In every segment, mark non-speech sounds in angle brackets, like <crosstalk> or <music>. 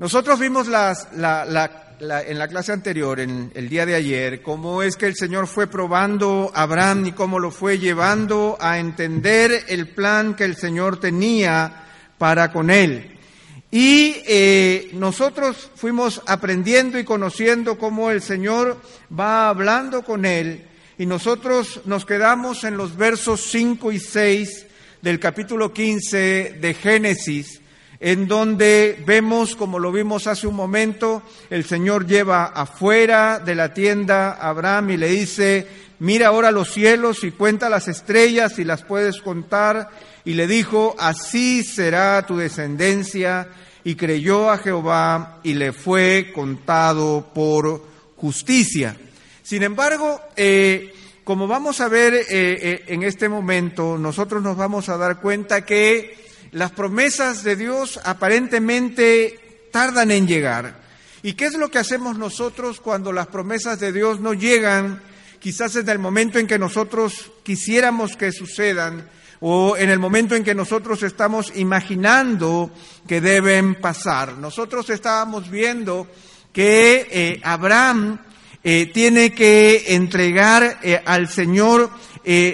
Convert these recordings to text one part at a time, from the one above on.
Nosotros vimos las, en la clase anterior, en el día de ayer, cómo es que el Señor fue probando a Abraham y cómo lo fue llevando a entender el plan que el Señor tenía para con él. Y eh, nosotros fuimos aprendiendo y conociendo cómo el Señor va hablando con él y nosotros nos quedamos en los versos 5 y 6 del capítulo 15 de Génesis en donde vemos, como lo vimos hace un momento, el Señor lleva afuera de la tienda a Abraham y le dice, mira ahora los cielos y cuenta las estrellas y las puedes contar. Y le dijo, así será tu descendencia. Y creyó a Jehová y le fue contado por justicia. Sin embargo, eh, como vamos a ver eh, eh, en este momento, nosotros nos vamos a dar cuenta que las promesas de Dios aparentemente tardan en llegar. ¿Y qué es lo que hacemos nosotros cuando las promesas de Dios no llegan, quizás en el momento en que nosotros quisiéramos que sucedan o en el momento en que nosotros estamos imaginando que deben pasar? Nosotros estábamos viendo que eh, Abraham eh, tiene que entregar eh, al Señor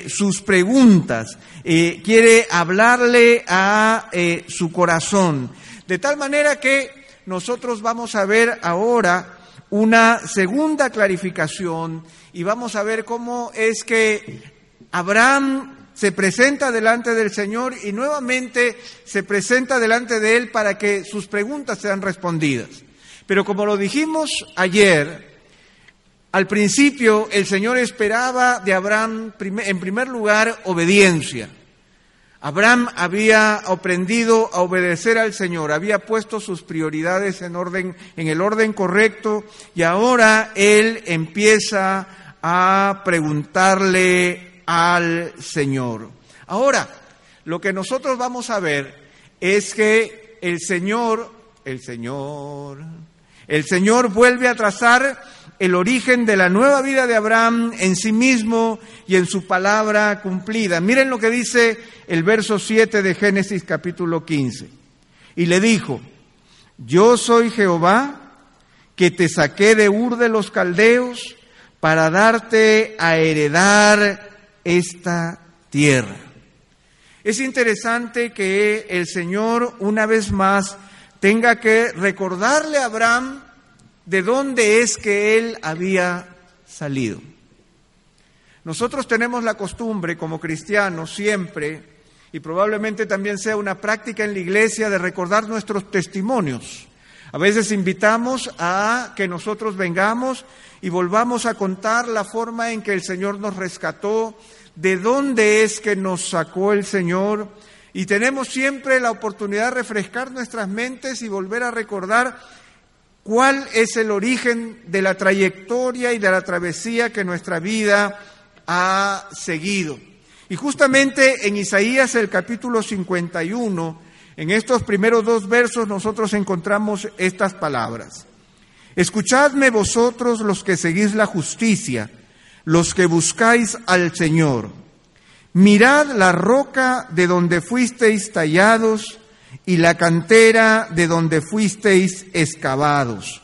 sus preguntas. Eh, quiere hablarle a eh, su corazón. De tal manera que nosotros vamos a ver ahora una segunda clarificación y vamos a ver cómo es que Abraham se presenta delante del Señor y nuevamente se presenta delante de Él para que sus preguntas sean respondidas. Pero como lo dijimos ayer, al principio el Señor esperaba de Abraham, en primer lugar, obediencia. Abraham había aprendido a obedecer al Señor, había puesto sus prioridades en orden, en el orden correcto, y ahora él empieza a preguntarle al Señor. Ahora, lo que nosotros vamos a ver es que el Señor, el Señor, el Señor vuelve a trazar el origen de la nueva vida de Abraham en sí mismo y en su palabra cumplida. Miren lo que dice el verso 7 de Génesis capítulo 15. Y le dijo, yo soy Jehová que te saqué de Ur de los Caldeos para darte a heredar esta tierra. Es interesante que el Señor una vez más tenga que recordarle a Abraham de dónde es que él había salido. Nosotros tenemos la costumbre como cristianos siempre, y probablemente también sea una práctica en la iglesia, de recordar nuestros testimonios. A veces invitamos a que nosotros vengamos y volvamos a contar la forma en que el Señor nos rescató, de dónde es que nos sacó el Señor, y tenemos siempre la oportunidad de refrescar nuestras mentes y volver a recordar cuál es el origen de la trayectoria y de la travesía que nuestra vida ha seguido. Y justamente en Isaías el capítulo 51, en estos primeros dos versos nosotros encontramos estas palabras. Escuchadme vosotros los que seguís la justicia, los que buscáis al Señor. Mirad la roca de donde fuisteis tallados y la cantera de donde fuisteis excavados.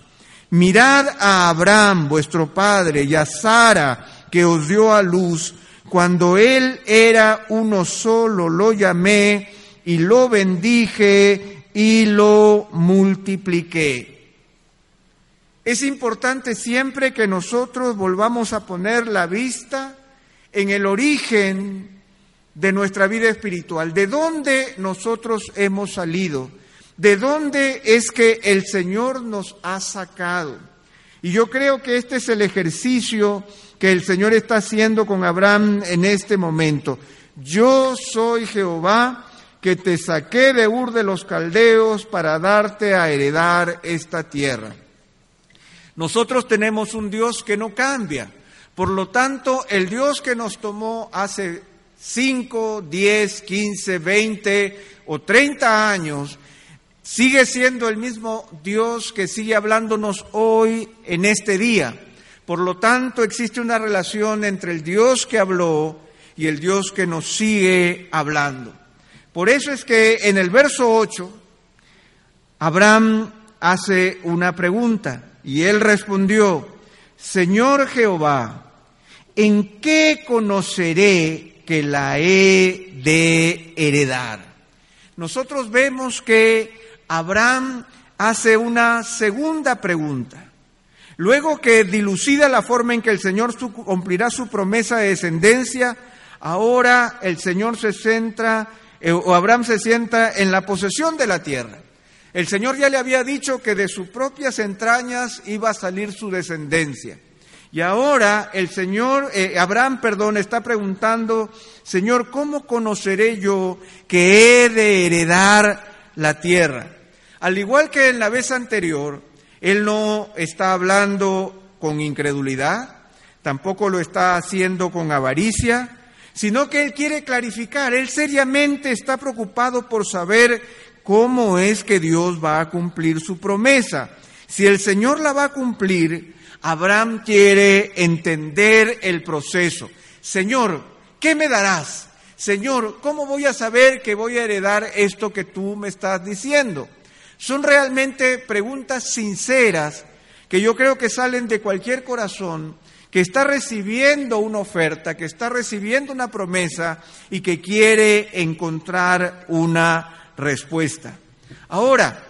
Mirad a Abraham, vuestro padre, y a Sara, que os dio a luz, cuando él era uno solo, lo llamé y lo bendije y lo multipliqué. Es importante siempre que nosotros volvamos a poner la vista en el origen de nuestra vida espiritual, de dónde nosotros hemos salido, de dónde es que el Señor nos ha sacado. Y yo creo que este es el ejercicio que el Señor está haciendo con Abraham en este momento. Yo soy Jehová que te saqué de Ur de los Caldeos para darte a heredar esta tierra. Nosotros tenemos un Dios que no cambia. Por lo tanto, el Dios que nos tomó hace 5, 10, 15, 20 o 30 años, sigue siendo el mismo Dios que sigue hablándonos hoy en este día. Por lo tanto, existe una relación entre el Dios que habló y el Dios que nos sigue hablando. Por eso es que en el verso 8, Abraham hace una pregunta y él respondió, Señor Jehová, ¿en qué conoceré que la he de heredar? Nosotros vemos que Abraham hace una segunda pregunta. Luego que dilucida la forma en que el Señor cumplirá su promesa de descendencia, ahora el Señor se centra, eh, o Abraham se sienta en la posesión de la tierra. El Señor ya le había dicho que de sus propias entrañas iba a salir su descendencia. Y ahora el Señor, eh, Abraham, perdón, está preguntando, Señor, ¿cómo conoceré yo que he de heredar la tierra? Al igual que en la vez anterior, él no está hablando con incredulidad, tampoco lo está haciendo con avaricia, sino que él quiere clarificar, él seriamente está preocupado por saber cómo es que Dios va a cumplir su promesa. Si el Señor la va a cumplir, Abraham quiere entender el proceso. Señor, ¿qué me darás? Señor, ¿cómo voy a saber que voy a heredar esto que tú me estás diciendo? Son realmente preguntas sinceras que yo creo que salen de cualquier corazón que está recibiendo una oferta, que está recibiendo una promesa y que quiere encontrar una respuesta. Ahora,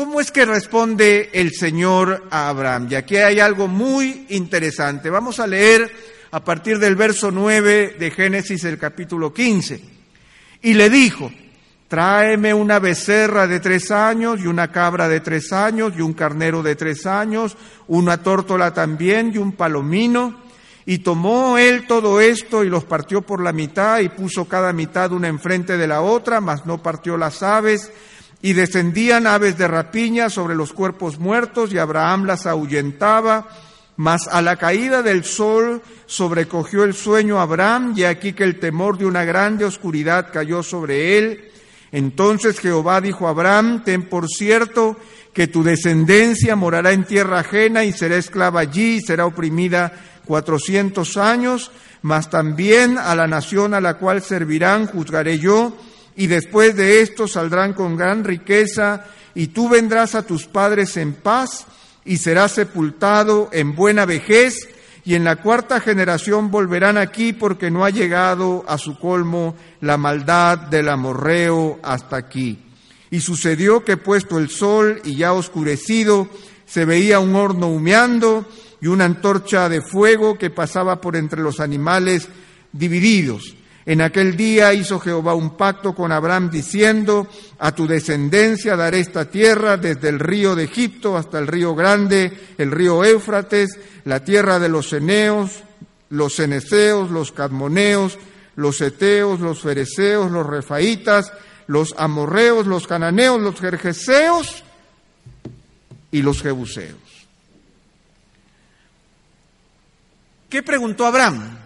¿cómo es que responde el Señor a Abraham? Y aquí hay algo muy interesante. Vamos a leer a partir del verso 9 de Génesis el capítulo 15. Y le dijo, Tráeme una becerra de tres años y una cabra de tres años y un carnero de tres años, una tórtola también y un palomino. Y tomó él todo esto y los partió por la mitad y puso cada mitad una enfrente de la otra, mas no partió las aves. Y descendían aves de rapiña sobre los cuerpos muertos y Abraham las ahuyentaba. Mas a la caída del sol sobrecogió el sueño Abraham y aquí que el temor de una grande oscuridad cayó sobre él entonces Jehová dijo a Abraham, ten por cierto que tu descendencia morará en tierra ajena y será esclava allí y será oprimida cuatrocientos años, mas también a la nación a la cual servirán juzgaré yo, y después de esto saldrán con gran riqueza, y tú vendrás a tus padres en paz, y serás sepultado en buena vejez, y en la cuarta generación volverán aquí porque no ha llegado a su colmo la maldad del amorreo hasta aquí. Y sucedió que puesto el sol y ya oscurecido, se veía un horno humeando y una antorcha de fuego que pasaba por entre los animales divididos. En aquel día hizo Jehová un pacto con Abraham diciendo, a tu descendencia daré esta tierra desde el río de Egipto hasta el río grande, el río Éufrates, la tierra de los Eneos, los Ceneseos, los Cadmoneos, los Eteos, los Fereceos, los Refaitas, los Amorreos, los Cananeos, los Jerjeseos y los Jebuseos. ¿Qué preguntó Abraham?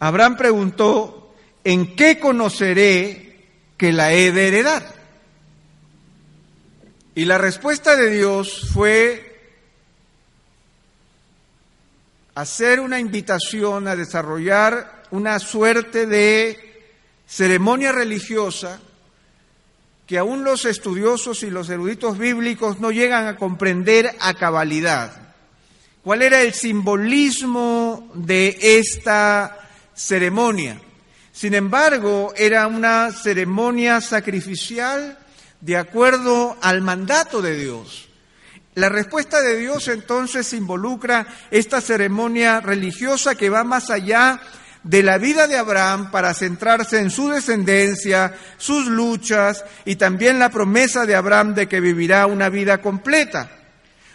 Abraham preguntó, ¿en qué conoceré que la he de heredar? Y la respuesta de Dios fue hacer una invitación a desarrollar una suerte de ceremonia religiosa que aún los estudiosos y los eruditos bíblicos no llegan a comprender a cabalidad. ¿Cuál era el simbolismo de esta ceremonia. Sin embargo, era una ceremonia sacrificial de acuerdo al mandato de Dios. La respuesta de Dios entonces involucra esta ceremonia religiosa que va más allá de la vida de Abraham para centrarse en su descendencia, sus luchas y también la promesa de Abraham de que vivirá una vida completa.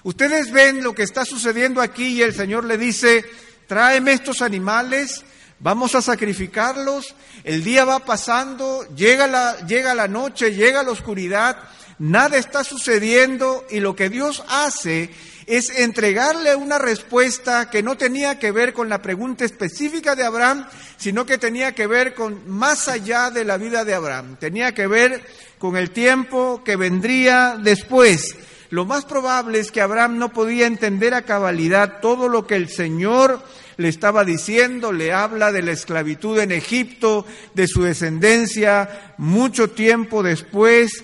Ustedes ven lo que está sucediendo aquí y el Señor le dice, tráeme estos animales Vamos a sacrificarlos, el día va pasando, llega la, llega la noche, llega la oscuridad, nada está sucediendo y lo que Dios hace es entregarle una respuesta que no tenía que ver con la pregunta específica de Abraham, sino que tenía que ver con más allá de la vida de Abraham, tenía que ver con el tiempo que vendría después. Lo más probable es que Abraham no podía entender a cabalidad todo lo que el Señor le estaba diciendo, le habla de la esclavitud en Egipto, de su descendencia, mucho tiempo después,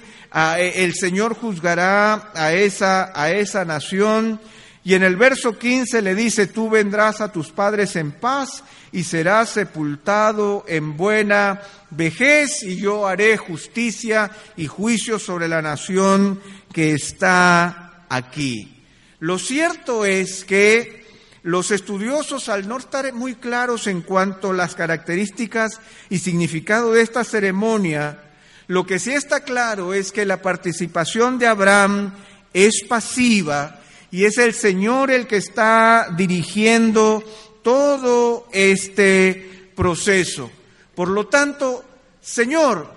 el Señor juzgará a esa, a esa nación. Y en el verso 15 le dice, tú vendrás a tus padres en paz y serás sepultado en buena vejez y yo haré justicia y juicio sobre la nación que está aquí. Lo cierto es que los estudiosos, al no estar muy claros en cuanto a las características y significado de esta ceremonia, lo que sí está claro es que la participación de Abraham es pasiva y es el Señor el que está dirigiendo todo este proceso. Por lo tanto, Señor,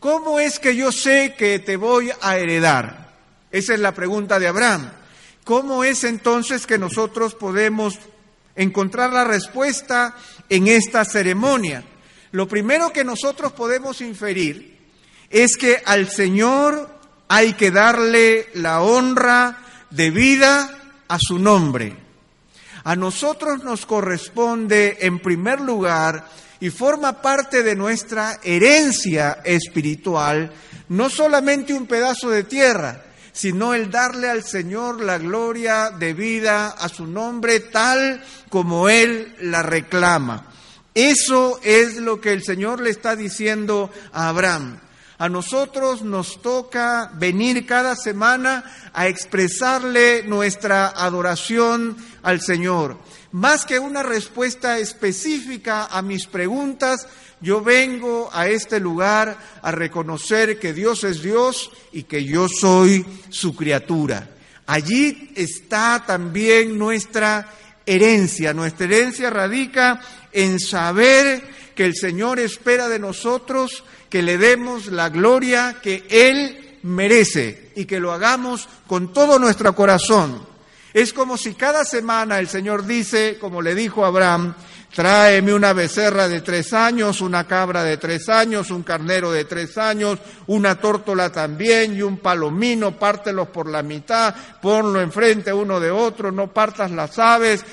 ¿cómo es que yo sé que te voy a heredar? Esa es la pregunta de Abraham. ¿Cómo es entonces que nosotros podemos encontrar la respuesta en esta ceremonia? Lo primero que nosotros podemos inferir es que al Señor hay que darle la honra debida a su nombre. A nosotros nos corresponde, en primer lugar, y forma parte de nuestra herencia espiritual, no solamente un pedazo de tierra, sino el darle al Señor la gloria debida a su nombre tal como Él la reclama. Eso es lo que el Señor le está diciendo a Abraham. A nosotros nos toca venir cada semana a expresarle nuestra adoración al Señor. Más que una respuesta específica a mis preguntas, yo vengo a este lugar a reconocer que Dios es Dios y que yo soy su criatura. Allí está también nuestra herencia. Nuestra herencia radica en saber que el Señor espera de nosotros que le demos la gloria que Él merece y que lo hagamos con todo nuestro corazón. Es como si cada semana el Señor dice, como le dijo Abraham, Tráeme una becerra de tres años, una cabra de tres años, un carnero de tres años, una tórtola también y un palomino, pártelos por la mitad, ponlo enfrente uno de otro, no partas las aves,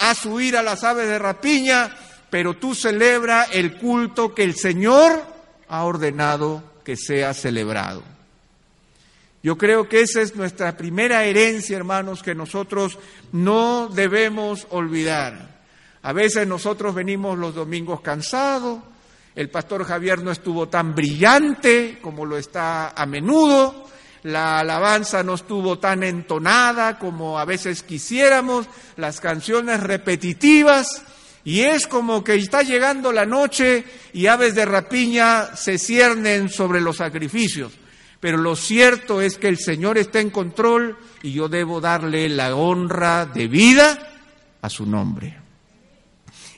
haz huir a las aves de rapiña, pero tú celebra el culto que el Señor ha ordenado que sea celebrado. Yo creo que esa es nuestra primera herencia, hermanos, que nosotros no debemos olvidar. A veces nosotros venimos los domingos cansados, el pastor Javier no estuvo tan brillante como lo está a menudo, la alabanza no estuvo tan entonada como a veces quisiéramos, las canciones repetitivas, y es como que está llegando la noche y aves de rapiña se ciernen sobre los sacrificios. Pero lo cierto es que el Señor está en control y yo debo darle la honra de vida a su nombre.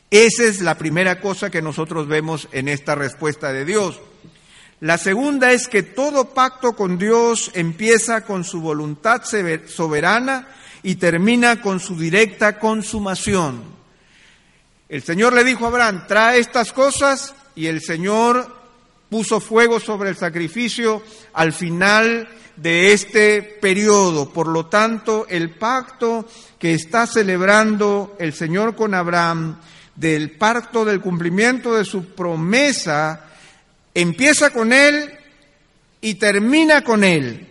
Esa es la primera cosa que nosotros vemos en esta respuesta de Dios. La segunda es que todo pacto con Dios empieza con su voluntad soberana y termina con su directa consumación. El Señor le dijo a Abraham, trae estas cosas y el Señor puso fuego sobre el sacrificio al final de este periodo. Por lo tanto, el pacto que está celebrando el Señor con Abraham del pacto, del cumplimiento de su promesa, empieza con Él y termina con Él.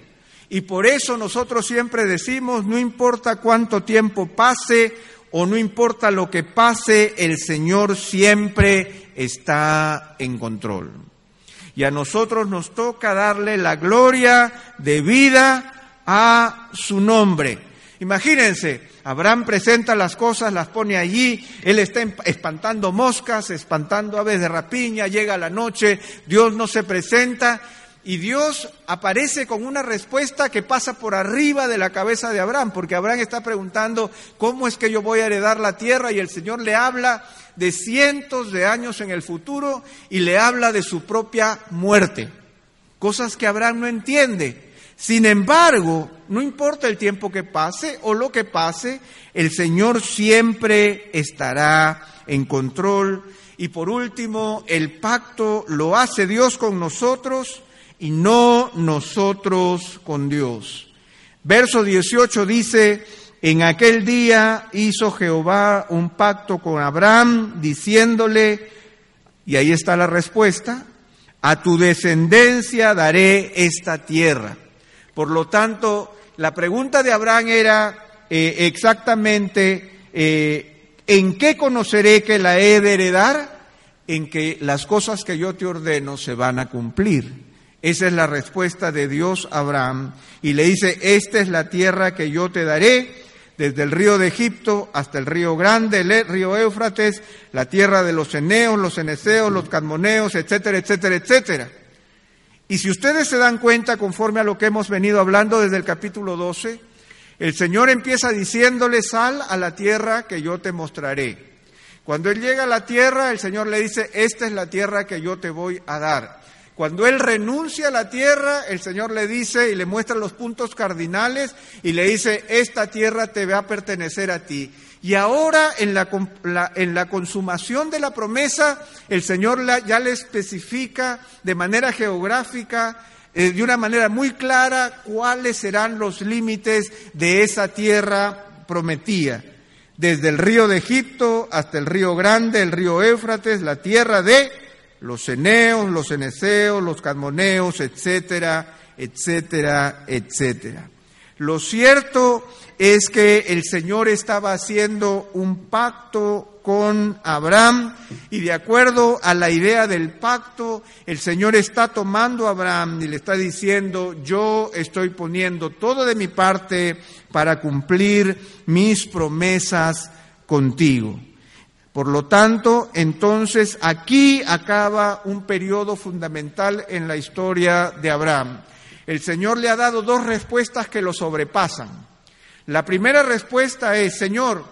Y por eso nosotros siempre decimos, no importa cuánto tiempo pase o no importa lo que pase, el Señor siempre está en control. Y a nosotros nos toca darle la gloria de vida a su nombre. Imagínense, Abraham presenta las cosas, las pone allí, él está espantando moscas, espantando aves de rapiña, llega la noche, Dios no se presenta y Dios aparece con una respuesta que pasa por arriba de la cabeza de Abraham, porque Abraham está preguntando, ¿cómo es que yo voy a heredar la tierra? Y el Señor le habla de cientos de años en el futuro y le habla de su propia muerte, cosas que Abraham no entiende. Sin embargo, no importa el tiempo que pase o lo que pase, el Señor siempre estará en control. Y por último, el pacto lo hace Dios con nosotros y no nosotros con Dios. Verso 18 dice, en aquel día hizo Jehová un pacto con Abraham, diciéndole, y ahí está la respuesta, a tu descendencia daré esta tierra. Por lo tanto, la pregunta de Abraham era eh, exactamente, eh, ¿en qué conoceré que la he de heredar? En que las cosas que yo te ordeno se van a cumplir. Esa es la respuesta de Dios a Abraham. Y le dice, esta es la tierra que yo te daré, desde el río de Egipto hasta el río grande, el e, río Éufrates, la tierra de los eneos, los eneseos, los cadmoneos, etcétera, etcétera, etcétera. Y si ustedes se dan cuenta, conforme a lo que hemos venido hablando desde el capítulo 12, el Señor empieza diciéndole, sal a la tierra que yo te mostraré. Cuando Él llega a la tierra, el Señor le dice, esta es la tierra que yo te voy a dar. Cuando él renuncia a la tierra, el Señor le dice y le muestra los puntos cardinales y le dice, esta tierra te va a pertenecer a ti. Y ahora en la, en la consumación de la promesa, el Señor ya le especifica de manera geográfica, eh, de una manera muy clara, cuáles serán los límites de esa tierra prometida. Desde el río de Egipto hasta el río Grande, el río Éufrates, la tierra de los eneos, los eneseos, los cadmoneos, etcétera, etcétera, etcétera. Lo cierto es que el Señor estaba haciendo un pacto con Abraham y de acuerdo a la idea del pacto, el Señor está tomando a Abraham y le está diciendo, yo estoy poniendo todo de mi parte para cumplir mis promesas contigo. Por lo tanto, entonces aquí acaba un periodo fundamental en la historia de Abraham. El Señor le ha dado dos respuestas que lo sobrepasan. La primera respuesta es, Señor,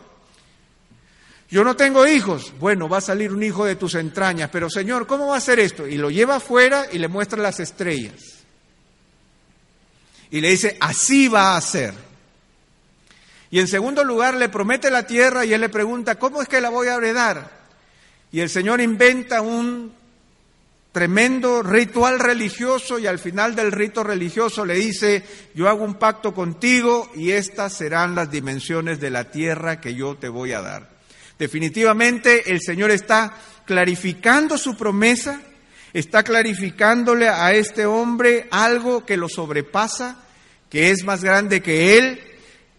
yo no tengo hijos. Bueno, va a salir un hijo de tus entrañas, pero Señor, ¿cómo va a ser esto? Y lo lleva afuera y le muestra las estrellas. Y le dice, así va a ser. Y en segundo lugar, le promete la tierra y él le pregunta, ¿cómo es que la voy a heredar? Y el Señor inventa un tremendo ritual religioso y al final del rito religioso le dice, yo hago un pacto contigo y estas serán las dimensiones de la tierra que yo te voy a dar. Definitivamente el Señor está clarificando su promesa, está clarificándole a este hombre algo que lo sobrepasa, que es más grande que él,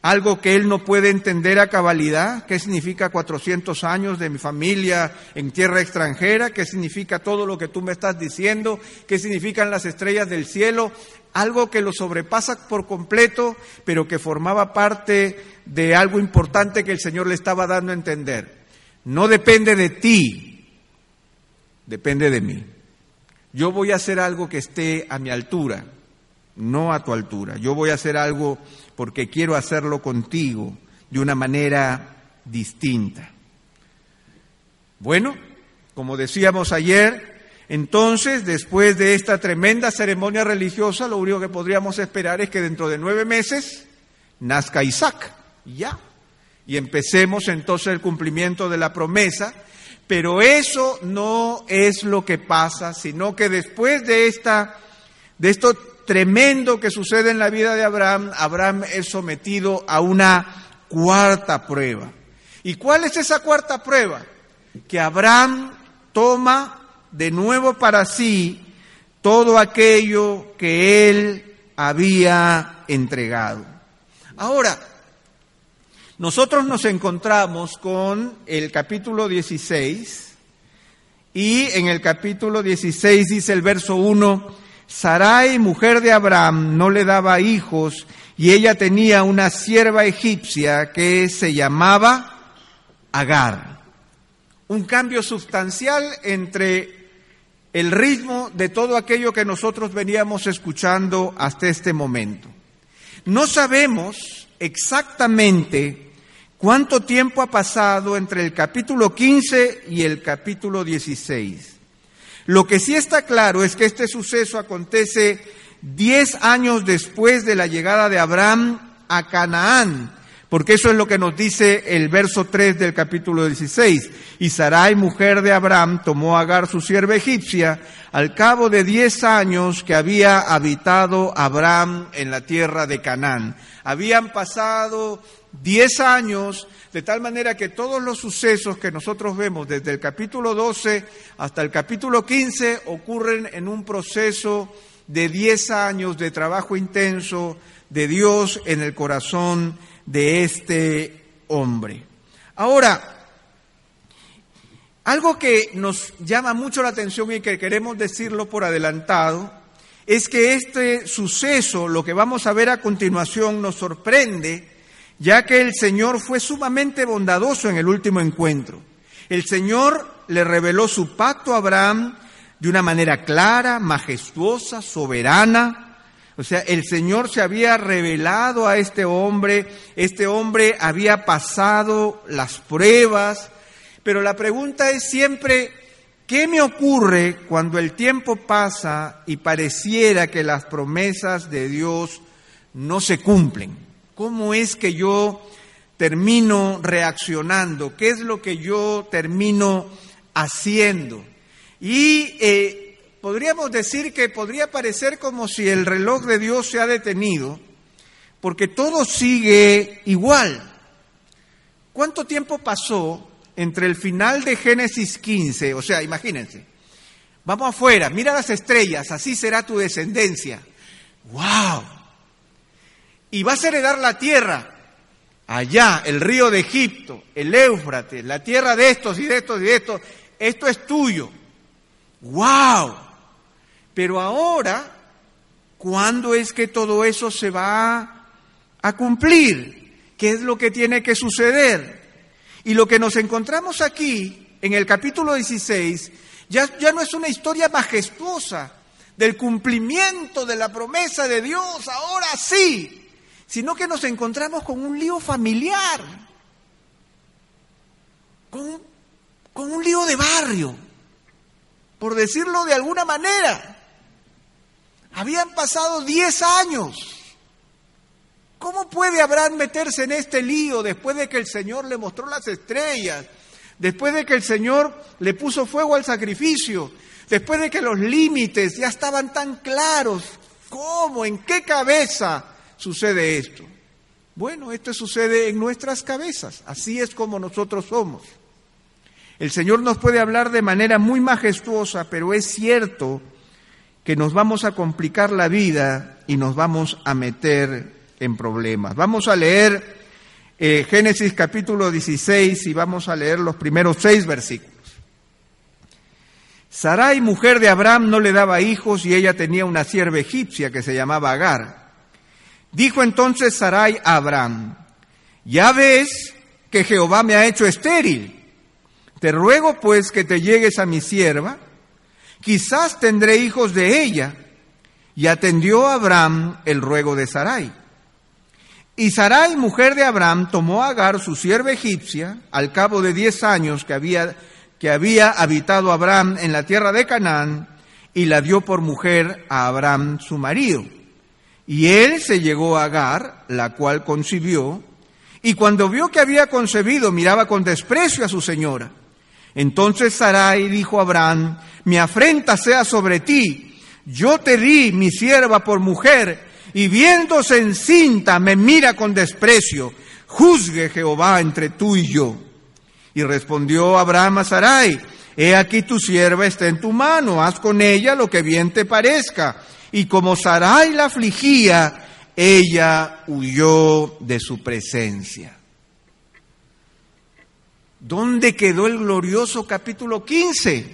algo que él no puede entender a cabalidad, qué significa 400 años de mi familia en tierra extranjera, qué significa todo lo que tú me estás diciendo, qué significan las estrellas del cielo, algo que lo sobrepasa por completo, pero que formaba parte de algo importante que el Señor le estaba dando a entender. No depende de ti, depende de mí. Yo voy a hacer algo que esté a mi altura, no a tu altura. Yo voy a hacer algo porque quiero hacerlo contigo de una manera distinta. Bueno, como decíamos ayer, entonces, después de esta tremenda ceremonia religiosa, lo único que podríamos esperar es que dentro de nueve meses nazca Isaac, ya. Y empecemos entonces el cumplimiento de la promesa. Pero eso no es lo que pasa, sino que después de esta, de esto tremendo que sucede en la vida de Abraham, Abraham es sometido a una cuarta prueba. ¿Y cuál es esa cuarta prueba? Que Abraham toma de nuevo para sí todo aquello que él había entregado. Ahora, nosotros nos encontramos con el capítulo 16 y en el capítulo 16 dice el verso 1, Sarai, mujer de Abraham, no le daba hijos y ella tenía una sierva egipcia que se llamaba Agar. Un cambio sustancial entre el ritmo de todo aquello que nosotros veníamos escuchando hasta este momento. No sabemos exactamente cuánto tiempo ha pasado entre el capítulo 15 y el capítulo 16. Lo que sí está claro es que este suceso acontece diez años después de la llegada de Abraham a Canaán, porque eso es lo que nos dice el verso 3 del capítulo 16. Y Sarai, mujer de Abraham, tomó a Agar su sierva egipcia al cabo de diez años que había habitado Abraham en la tierra de Canaán. Habían pasado diez años, de tal manera que todos los sucesos que nosotros vemos desde el capítulo 12 hasta el capítulo 15 ocurren en un proceso de diez años de trabajo intenso de Dios en el corazón de este hombre. Ahora, algo que nos llama mucho la atención y que queremos decirlo por adelantado, es que este suceso, lo que vamos a ver a continuación, nos sorprende, ya que el Señor fue sumamente bondadoso en el último encuentro. El Señor le reveló su pacto a Abraham de una manera clara, majestuosa, soberana, o sea, el Señor se había revelado a este hombre, este hombre había pasado las pruebas, pero la pregunta es siempre, ¿qué me ocurre cuando el tiempo pasa y pareciera que las promesas de Dios no se cumplen? ¿Cómo es que yo termino reaccionando? ¿Qué es lo que yo termino haciendo? Y eh, podríamos decir que podría parecer como si el reloj de Dios se ha detenido, porque todo sigue igual. ¿Cuánto tiempo pasó entre el final de Génesis 15? O sea, imagínense, vamos afuera, mira las estrellas, así será tu descendencia. ¡Wow! Y vas a heredar la tierra, allá, el río de Egipto, el Éufrates, la tierra de estos y de estos y de estos, esto es tuyo. ¡Wow! Pero ahora, ¿cuándo es que todo eso se va a cumplir? ¿Qué es lo que tiene que suceder? Y lo que nos encontramos aquí, en el capítulo 16, ya, ya no es una historia majestuosa del cumplimiento de la promesa de Dios, ahora sí, sino que nos encontramos con un lío familiar, con, con un lío de barrio, por decirlo de alguna manera. Habían pasado diez años. ¿Cómo puede Abraham meterse en este lío después de que el Señor le mostró las estrellas? Después de que el Señor le puso fuego al sacrificio, después de que los límites ya estaban tan claros, ¿cómo? ¿En qué cabeza sucede esto? Bueno, esto sucede en nuestras cabezas, así es como nosotros somos. El Señor nos puede hablar de manera muy majestuosa, pero es cierto que nos vamos a complicar la vida y nos vamos a meter en problemas. Vamos a leer eh, Génesis capítulo 16 y vamos a leer los primeros seis versículos. Sarai, mujer de Abraham, no le daba hijos y ella tenía una sierva egipcia que se llamaba Agar. Dijo entonces Sarai a Abraham, ya ves que Jehová me ha hecho estéril. Te ruego pues que te llegues a mi sierva quizás tendré hijos de ella. Y atendió Abraham el ruego de Sarai. Y Sarai, mujer de Abraham, tomó a Agar, su sierva egipcia, al cabo de diez años que había, que había habitado Abraham en la tierra de Canaán, y la dio por mujer a Abraham, su marido. Y él se llegó a Agar, la cual concibió, y cuando vio que había concebido, miraba con desprecio a su señora. Entonces Sarai dijo a Abraham, mi afrenta sea sobre ti, yo te di mi sierva por mujer, y viéndose encinta me mira con desprecio, juzgue Jehová entre tú y yo. Y respondió Abraham a Sarai, he aquí tu sierva está en tu mano, haz con ella lo que bien te parezca. Y como Sarai la afligía, ella huyó de su presencia. ¿Dónde quedó el glorioso capítulo 15?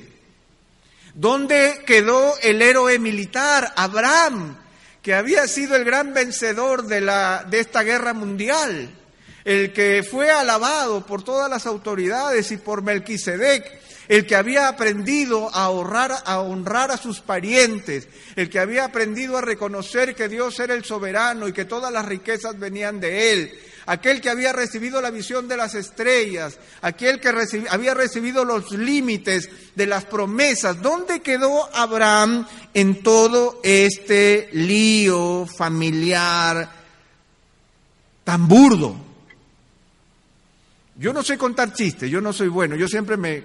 ¿Dónde quedó el héroe militar, Abraham, que había sido el gran vencedor de, la, de esta guerra mundial? El que fue alabado por todas las autoridades y por Melquisedec, el que había aprendido a honrar, a honrar a sus parientes, el que había aprendido a reconocer que Dios era el soberano y que todas las riquezas venían de él, aquel que había recibido la visión de las estrellas, aquel que había recibido los límites de las promesas. ¿Dónde quedó Abraham en todo este lío familiar tan burdo? Yo no sé contar chistes, yo no soy bueno, yo siempre me,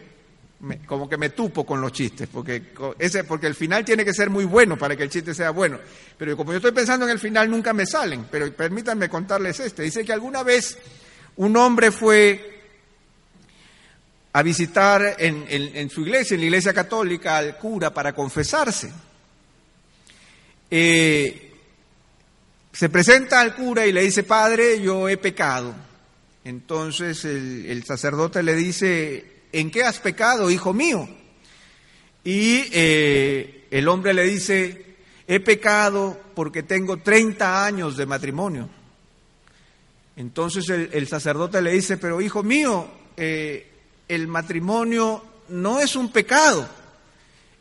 como que me tupo con los chistes, porque, ese, porque el final tiene que ser muy bueno para que el chiste sea bueno. Pero como yo estoy pensando en el final, nunca me salen. Pero permítanme contarles este. Dice que alguna vez un hombre fue a visitar en, su iglesia, en la iglesia católica, al cura para confesarse. Eh, se presenta al cura y le dice, Padre, yo he pecado. Entonces el, sacerdote le dice, ¿en qué has pecado, hijo mío? Y eh, el hombre le dice, he pecado porque tengo 30 años de matrimonio. Entonces el, sacerdote le dice, pero hijo mío, eh, el matrimonio no es un pecado.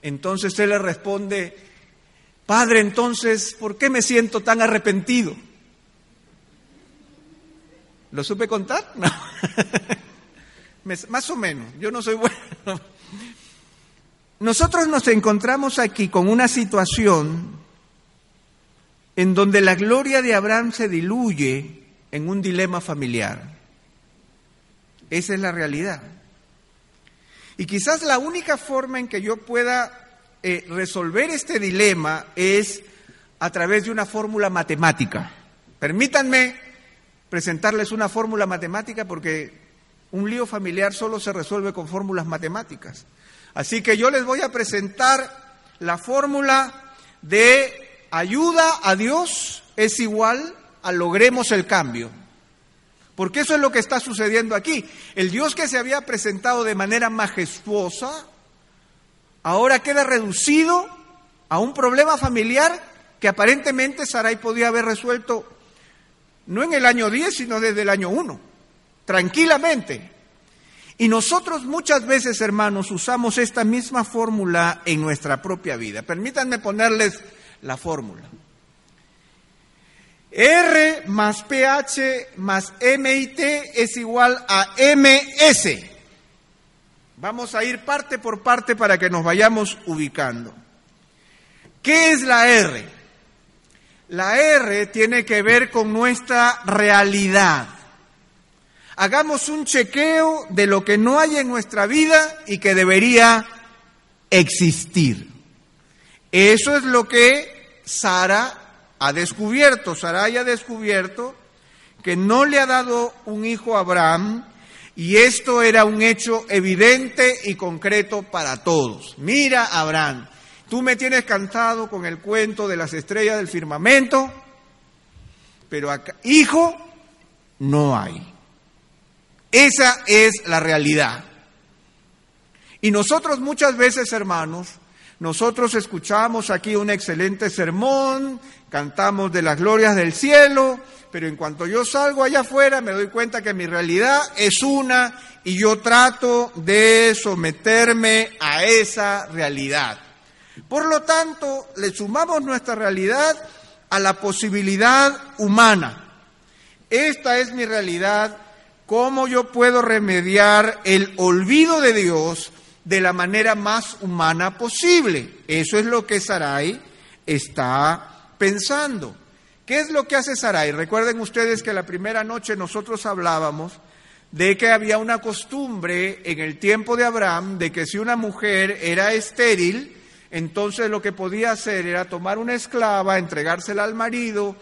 Entonces él le responde, Padre, entonces, ¿por qué me siento tan arrepentido? ¿Lo supe contar? <laughs> No. Más o menos, yo no soy bueno. Nosotros nos encontramos aquí con una situación en donde la gloria de Abraham se diluye en un dilema familiar. Esa es la realidad. Y quizás la única forma en que yo pueda eh, resolver este dilema es a través de una fórmula matemática. Permítanme presentarles una fórmula matemática porque un lío familiar solo se resuelve con fórmulas matemáticas. Así que yo les voy a presentar la fórmula de ayuda a Dios es igual a logremos el cambio. Porque eso es lo que está sucediendo aquí. El Dios que se había presentado de manera majestuosa, ahora queda reducido a un problema familiar que aparentemente Sarai podía haber resuelto no en el año 10, sino desde el año 1, tranquilamente. Y nosotros muchas veces, hermanos, usamos esta misma fórmula en nuestra propia vida. Permítanme ponerles la fórmula. R más pH más MIT es igual a MS. Vamos a ir parte por parte para que nos vayamos ubicando. ¿Qué es la R? La R tiene que ver con nuestra realidad. Hagamos un chequeo de lo que no hay en nuestra vida y que debería existir. Eso es lo que Sara ha descubierto, Sarai ha descubierto que no le ha dado un hijo a Abraham y esto era un hecho evidente y concreto para todos. Mira, Abraham, tú me tienes cantado con el cuento de las estrellas del firmamento, pero acá, hijo no hay. Esa es la realidad. Y nosotros muchas veces, hermanos, nosotros escuchamos aquí un excelente sermón, cantamos de las glorias del cielo, pero en cuanto yo salgo allá afuera me doy cuenta que mi realidad es una y yo trato de someterme a esa realidad. Por lo tanto, le sumamos nuestra realidad a la posibilidad humana. Esta es mi realidad, ¿cómo yo puedo remediar el olvido de Dios de la manera más humana posible? Eso es lo que Sarai está pensando. ¿Qué es lo que hace Sarai? Recuerden ustedes que la primera noche nosotros hablábamos de que había una costumbre en el tiempo de Abraham de que si una mujer era estéril, entonces lo que podía hacer era tomar una esclava, entregársela al marido,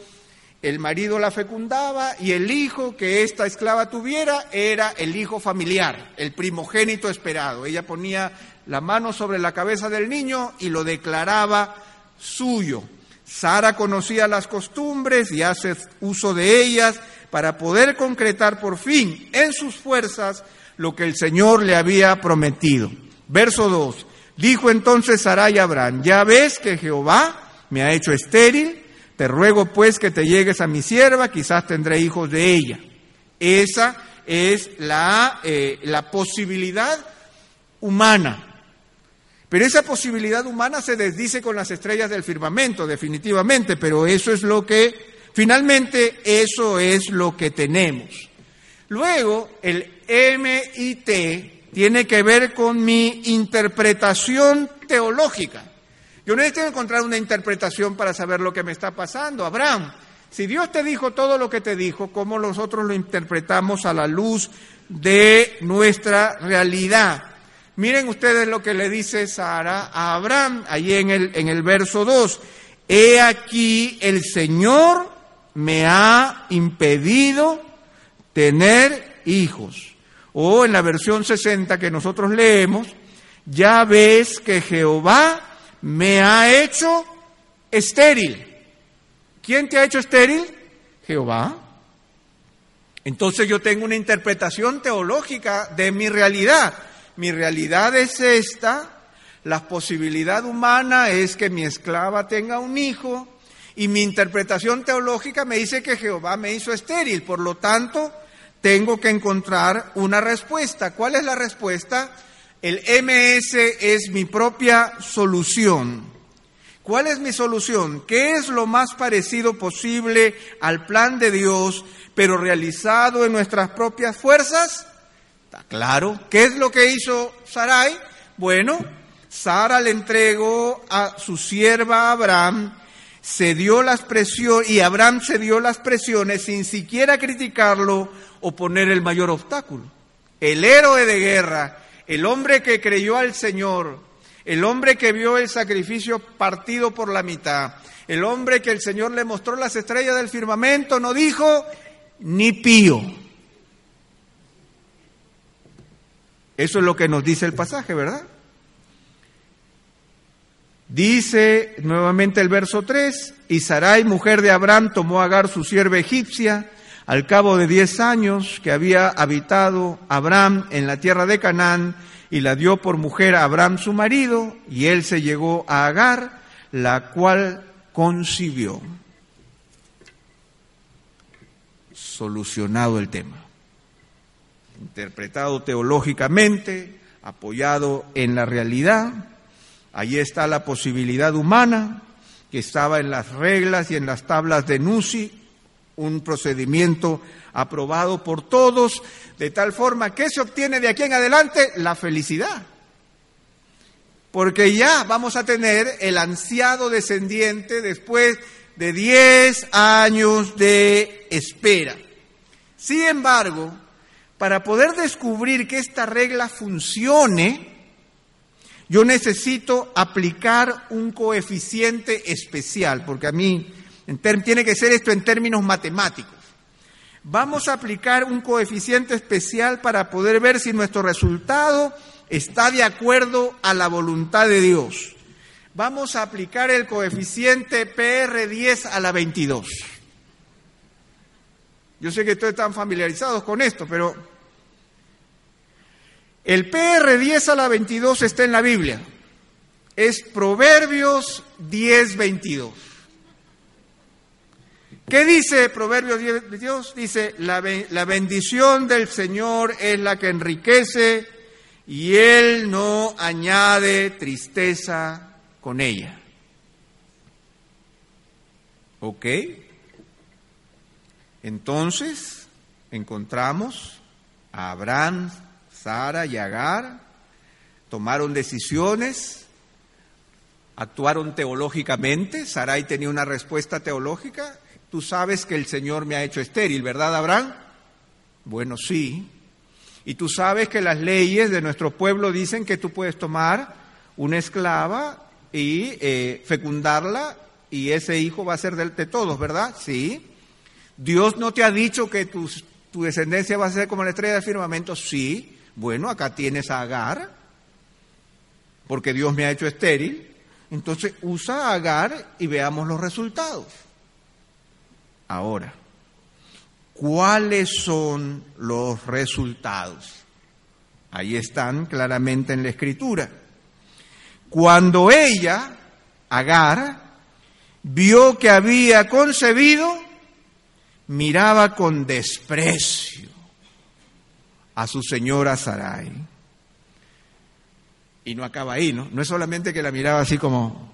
el marido la fecundaba y el hijo que esta esclava tuviera era el hijo familiar, el primogénito esperado. Ella ponía la mano sobre la cabeza del niño y lo declaraba suyo. Sara conocía las costumbres y hace uso de ellas para poder concretar por fin en sus fuerzas lo que el Señor le había prometido. Verso 2. Dijo entonces Sarai a Abraham, ya ves que Jehová me ha hecho estéril, te ruego pues que te llegues a mi sierva, quizás tendré hijos de ella. Esa es la, eh, la posibilidad humana. Pero esa posibilidad humana se desdice con las estrellas del firmamento, definitivamente, pero eso es lo que, finalmente, eso es lo que tenemos. Luego, el MIT tiene que ver con mi interpretación teológica. Yo necesito encontrar una interpretación para saber lo que me está pasando. Abraham, Si Dios te dijo todo lo que te dijo, ¿cómo nosotros lo interpretamos a la luz de nuestra realidad? Miren ustedes lo que le dice Sara a Abraham, ahí en el, en el verso 2. He aquí el Señor me ha impedido tener hijos. O en la versión 60 que nosotros leemos, ya ves que Jehová me ha hecho estéril. ¿Quién te ha hecho estéril? Jehová. Entonces yo tengo una interpretación teológica de mi realidad. Mi realidad es esta, la posibilidad humana es que mi esclava tenga un hijo y mi interpretación teológica me dice que Jehová me hizo estéril. Por lo tanto, tengo que encontrar una respuesta. ¿Cuál es la respuesta? El MS es mi propia solución. ¿Cuál es mi solución? ¿Qué es lo más parecido posible al plan de Dios, pero realizado en nuestras propias fuerzas? Está claro. ¿Qué es lo que hizo Sarai? Bueno, Sara le entregó a su sierva Abraham, se dio las presiones, y Abraham se dio las presiones sin siquiera criticarlo o poner el mayor obstáculo. El héroe de guerra, el hombre que creyó al Señor, el hombre que vio el sacrificio partido por la mitad, el hombre que el Señor le mostró las estrellas del firmamento, no dijo ni pío. Eso es lo que nos dice el pasaje, ¿verdad? Dice nuevamente el verso 3, y Sarai, mujer de Abraham, tomó a Agar su sierva egipcia, al cabo de diez años que había habitado Abraham en la tierra de Canaán, y la dio por mujer a Abraham su marido, y él se llegó a Agar, la cual concibió. Solucionado el tema. Interpretado teológicamente, apoyado en la realidad. Allí está la posibilidad humana que estaba en las reglas y en las tablas de Nusi, un procedimiento aprobado por todos, de tal forma que se obtiene de aquí en adelante la felicidad. Porque ya vamos a tener el ansiado descendiente después de 10 años de espera. Sin embargo, para poder descubrir que esta regla funcione, yo necesito aplicar un coeficiente especial, porque a mí tiene que ser esto en términos matemáticos. Vamos a aplicar un coeficiente especial para poder ver si nuestro resultado está de acuerdo a la voluntad de Dios. Vamos a aplicar el coeficiente PR10 a la 22. Yo sé que ustedes están familiarizados con esto, pero el PR10 a la 22 está en la Biblia. Es Proverbios 10, 22. ¿Qué dice Proverbios 10, Dice, la, la bendición del Señor es la que enriquece y Él no añade tristeza con ella. ¿Ok? Entonces, encontramos a Abraham, Sara y Agar, tomaron decisiones, actuaron teológicamente, Sarai tenía una respuesta teológica, Tú sabes que el Señor me ha hecho estéril, ¿verdad, Abraham? Bueno, sí. Y tú sabes que las leyes de nuestro pueblo dicen que tú puedes tomar una esclava y eh, fecundarla y ese hijo va a ser de, todos, ¿verdad? Sí. Dios no te ha dicho que tu, tu descendencia va a ser como la estrella del firmamento. Sí. Bueno, acá tienes a Agar, porque Dios me ha hecho estéril. Entonces usa a Agar y veamos los resultados. Ahora, ¿cuáles son los resultados? Ahí están claramente en la escritura. Cuando ella, Agar, vio que había concebido, miraba con desprecio a su señora Sarai. Y no acaba ahí, ¿no? No es solamente que la miraba así como,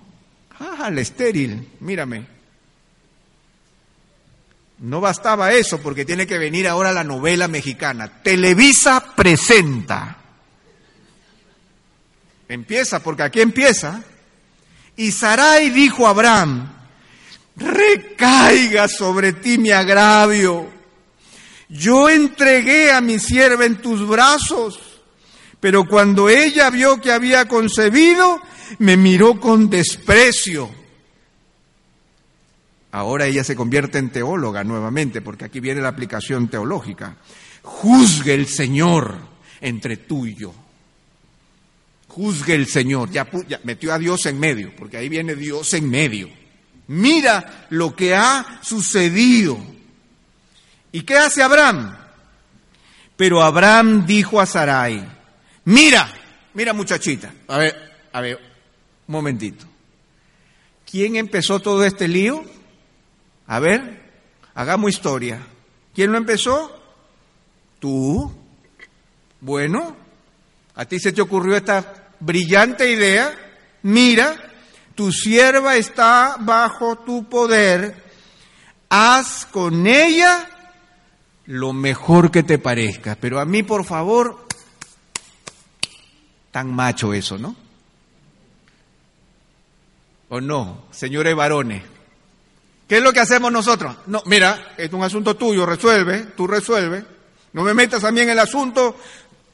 ah, la estéril, mírame. No bastaba eso porque tiene que venir ahora la novela mexicana. Televisa presenta. Empieza, porque aquí empieza. Y Sarai dijo a Abraham, recaiga sobre ti mi agravio. Yo entregué a mi sierva en tus brazos, pero cuando ella vio que había concebido, me miró con desprecio. Ahora ella se convierte en teóloga nuevamente, porque aquí viene la aplicación teológica. Juzgue el Señor entre tú y yo. Juzgue el Señor. Ya, ya metió a Dios en medio, porque ahí viene Dios en medio. Mira lo que ha sucedido. ¿Y qué hace Abraham? Pero Abraham dijo a Sarai, mira, mira muchachita, a ver, a ver, un momentito. ¿Quién empezó todo este lío? A ver, hagamos historia. ¿Quién lo empezó? Tú. Bueno, a ti se te ocurrió esta brillante idea. Mira, tu sierva está bajo tu poder. Haz con ella lo mejor que te parezca. Pero a mí, por favor, tan macho eso, ¿no? ¿O no, señores varones? ¿Qué es lo que hacemos nosotros? No, mira, es un asunto tuyo, resuelve, tú resuelve. No me metas a mí en el asunto.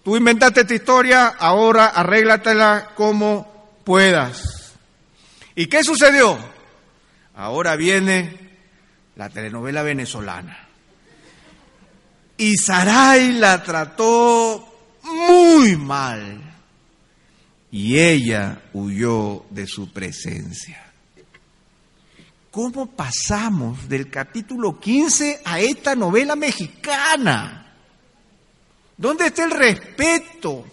Tú inventaste esta historia, ahora arréglatela como puedas. ¿Y qué sucedió? Ahora viene la telenovela venezolana. Y Sarai la trató muy mal. Y ella huyó de su presencia. ¿Cómo pasamos del capítulo 15 a esta novela mexicana? ¿Dónde está el respeto?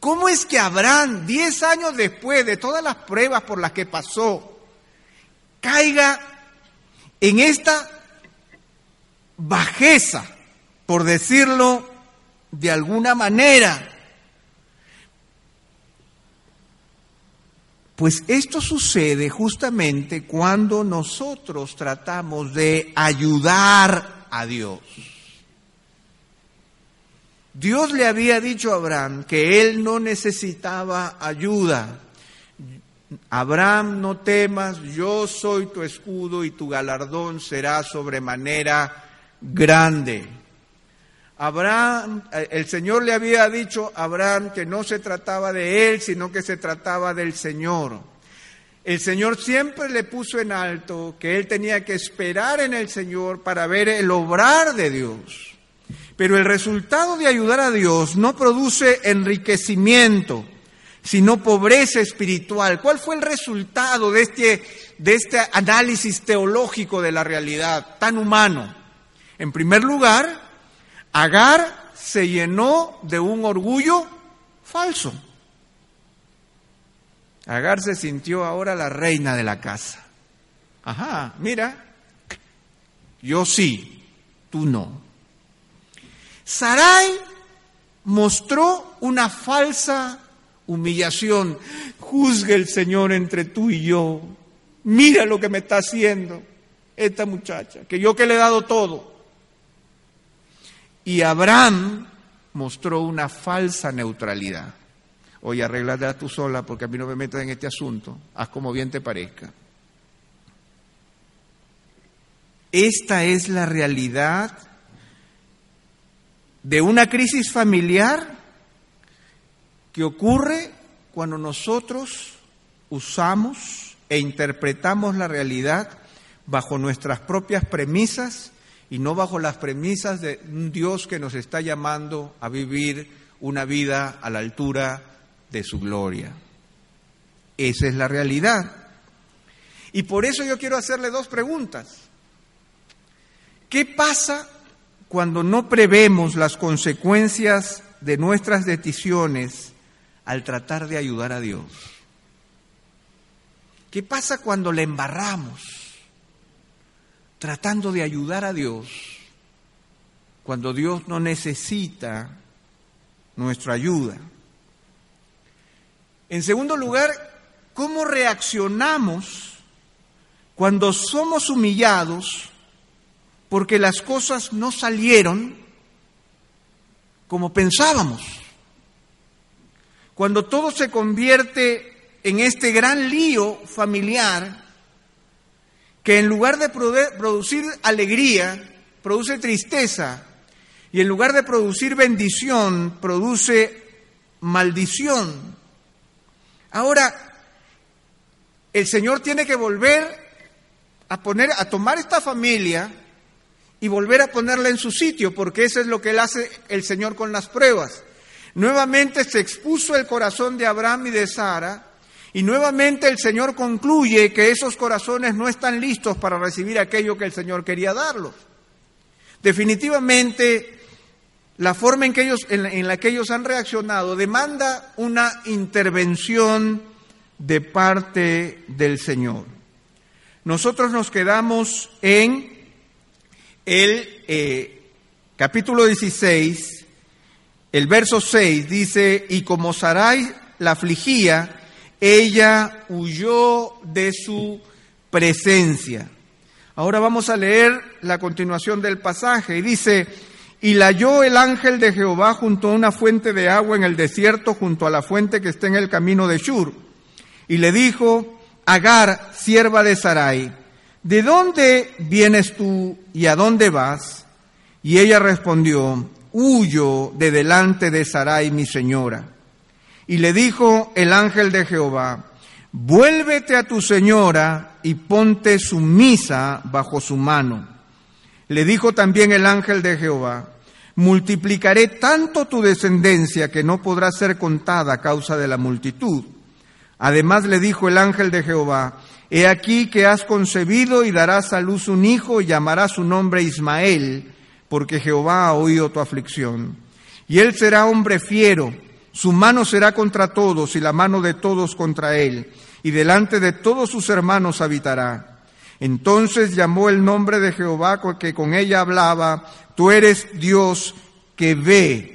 ¿Cómo es que Abraham, diez años después de todas las pruebas por las que pasó, caiga en esta bajeza, por decirlo de alguna manera? Pues esto sucede justamente cuando nosotros tratamos de ayudar a Dios. Dios le había dicho a Abraham que él no necesitaba ayuda. Abraham, no temas, yo soy tu escudo y tu galardón será sobremanera grande. Abraham, eh, el Señor le había dicho a Abraham que no se trataba de él, sino que se trataba del Señor. El Señor siempre le puso en alto que él tenía que esperar en el Señor para ver el obrar de Dios. Pero el resultado de ayudar a Dios no produce enriquecimiento, sino pobreza espiritual. ¿Cuál fue el resultado de este, de este análisis teológico de la realidad tan humano? En primer lugar, Agar se llenó de un orgullo falso. Agar se sintió ahora la reina de la casa. Ajá, mira, yo sí, tú no. Sarai mostró una falsa humillación. Juzgue el Señor entre tú y yo. Mira lo que me está haciendo esta muchacha, que yo que le he dado todo. Y Abraham mostró una falsa neutralidad. Oye, arréglate tú sola porque a mí no me metas en este asunto. Haz como bien te parezca. Esta es la realidad de una crisis familiar que ocurre cuando nosotros usamos e interpretamos la realidad bajo nuestras propias premisas y no bajo las premisas de un Dios que nos está llamando a vivir una vida a la altura de su gloria. Esa es la realidad. Y por eso yo quiero hacerle dos preguntas. ¿Qué pasa cuando no prevemos las consecuencias de nuestras decisiones al tratar de ayudar a Dios? ¿Qué pasa cuando le embarramos? Tratando de ayudar a Dios cuando Dios no necesita nuestra ayuda. En segundo lugar, ¿cómo reaccionamos cuando somos humillados porque las cosas no salieron como pensábamos? Cuando todo se convierte en este gran lío familiar que en lugar de producir alegría, produce tristeza, y en lugar de producir bendición, produce maldición. Ahora, el Señor tiene que volver a poner, a tomar esta familia y volver a ponerla en su sitio, porque eso es lo que él hace el Señor con las pruebas. Nuevamente se expuso el corazón de Abraham y de Sara, y nuevamente el Señor concluye que esos corazones no están listos para recibir aquello que el Señor quería darlos. Definitivamente, la forma en, que ellos, en la que ellos han reaccionado demanda una intervención de parte del Señor. Nosotros nos quedamos en el eh, capítulo 16, el verso 6 dice, y como Sarai la afligía, ella huyó de su presencia. Ahora vamos a leer la continuación del pasaje y dice, y la halló el ángel de Jehová junto a una fuente de agua en el desierto, junto a la fuente que está en el camino de Shur. Y le dijo, Agar, sierva de Sarai, ¿de dónde vienes tú y a dónde vas? Y ella respondió, huyo de delante de Sarai, mi señora. Y le dijo el ángel de Jehová, vuélvete a tu señora y ponte sumisa bajo su mano. Le dijo también el ángel de Jehová, multiplicaré tanto tu descendencia que no podrá ser contada a causa de la multitud. Además le dijo el ángel de Jehová, He aquí que has concebido y darás a luz un hijo y llamarás su nombre Ismael, porque Jehová ha oído tu aflicción. Y él será hombre fiero, su mano será contra todos y la mano de todos contra él, y delante de todos sus hermanos habitará. Entonces llamó el nombre de Jehová que con ella hablaba, tú eres Dios que ve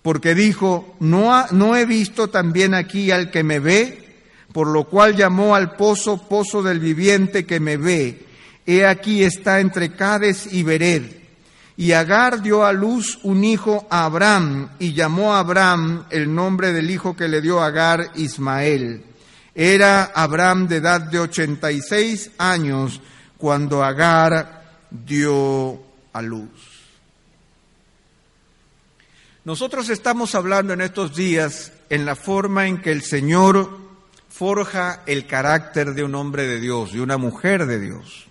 porque dijo, no, no he visto también aquí al que me ve, por lo cual llamó al pozo pozo del viviente que me ve. He aquí está entre Cades y Bered. Y Agar dio a luz un hijo a Abraham, y llamó a Abraham el nombre del hijo que le dio Agar Ismael. Era Abraham de edad de ochenta y seis años cuando Agar dio a luz. Nosotros estamos hablando en estos días en la forma en que el Señor forja el carácter de un hombre de Dios, de una mujer de Dios.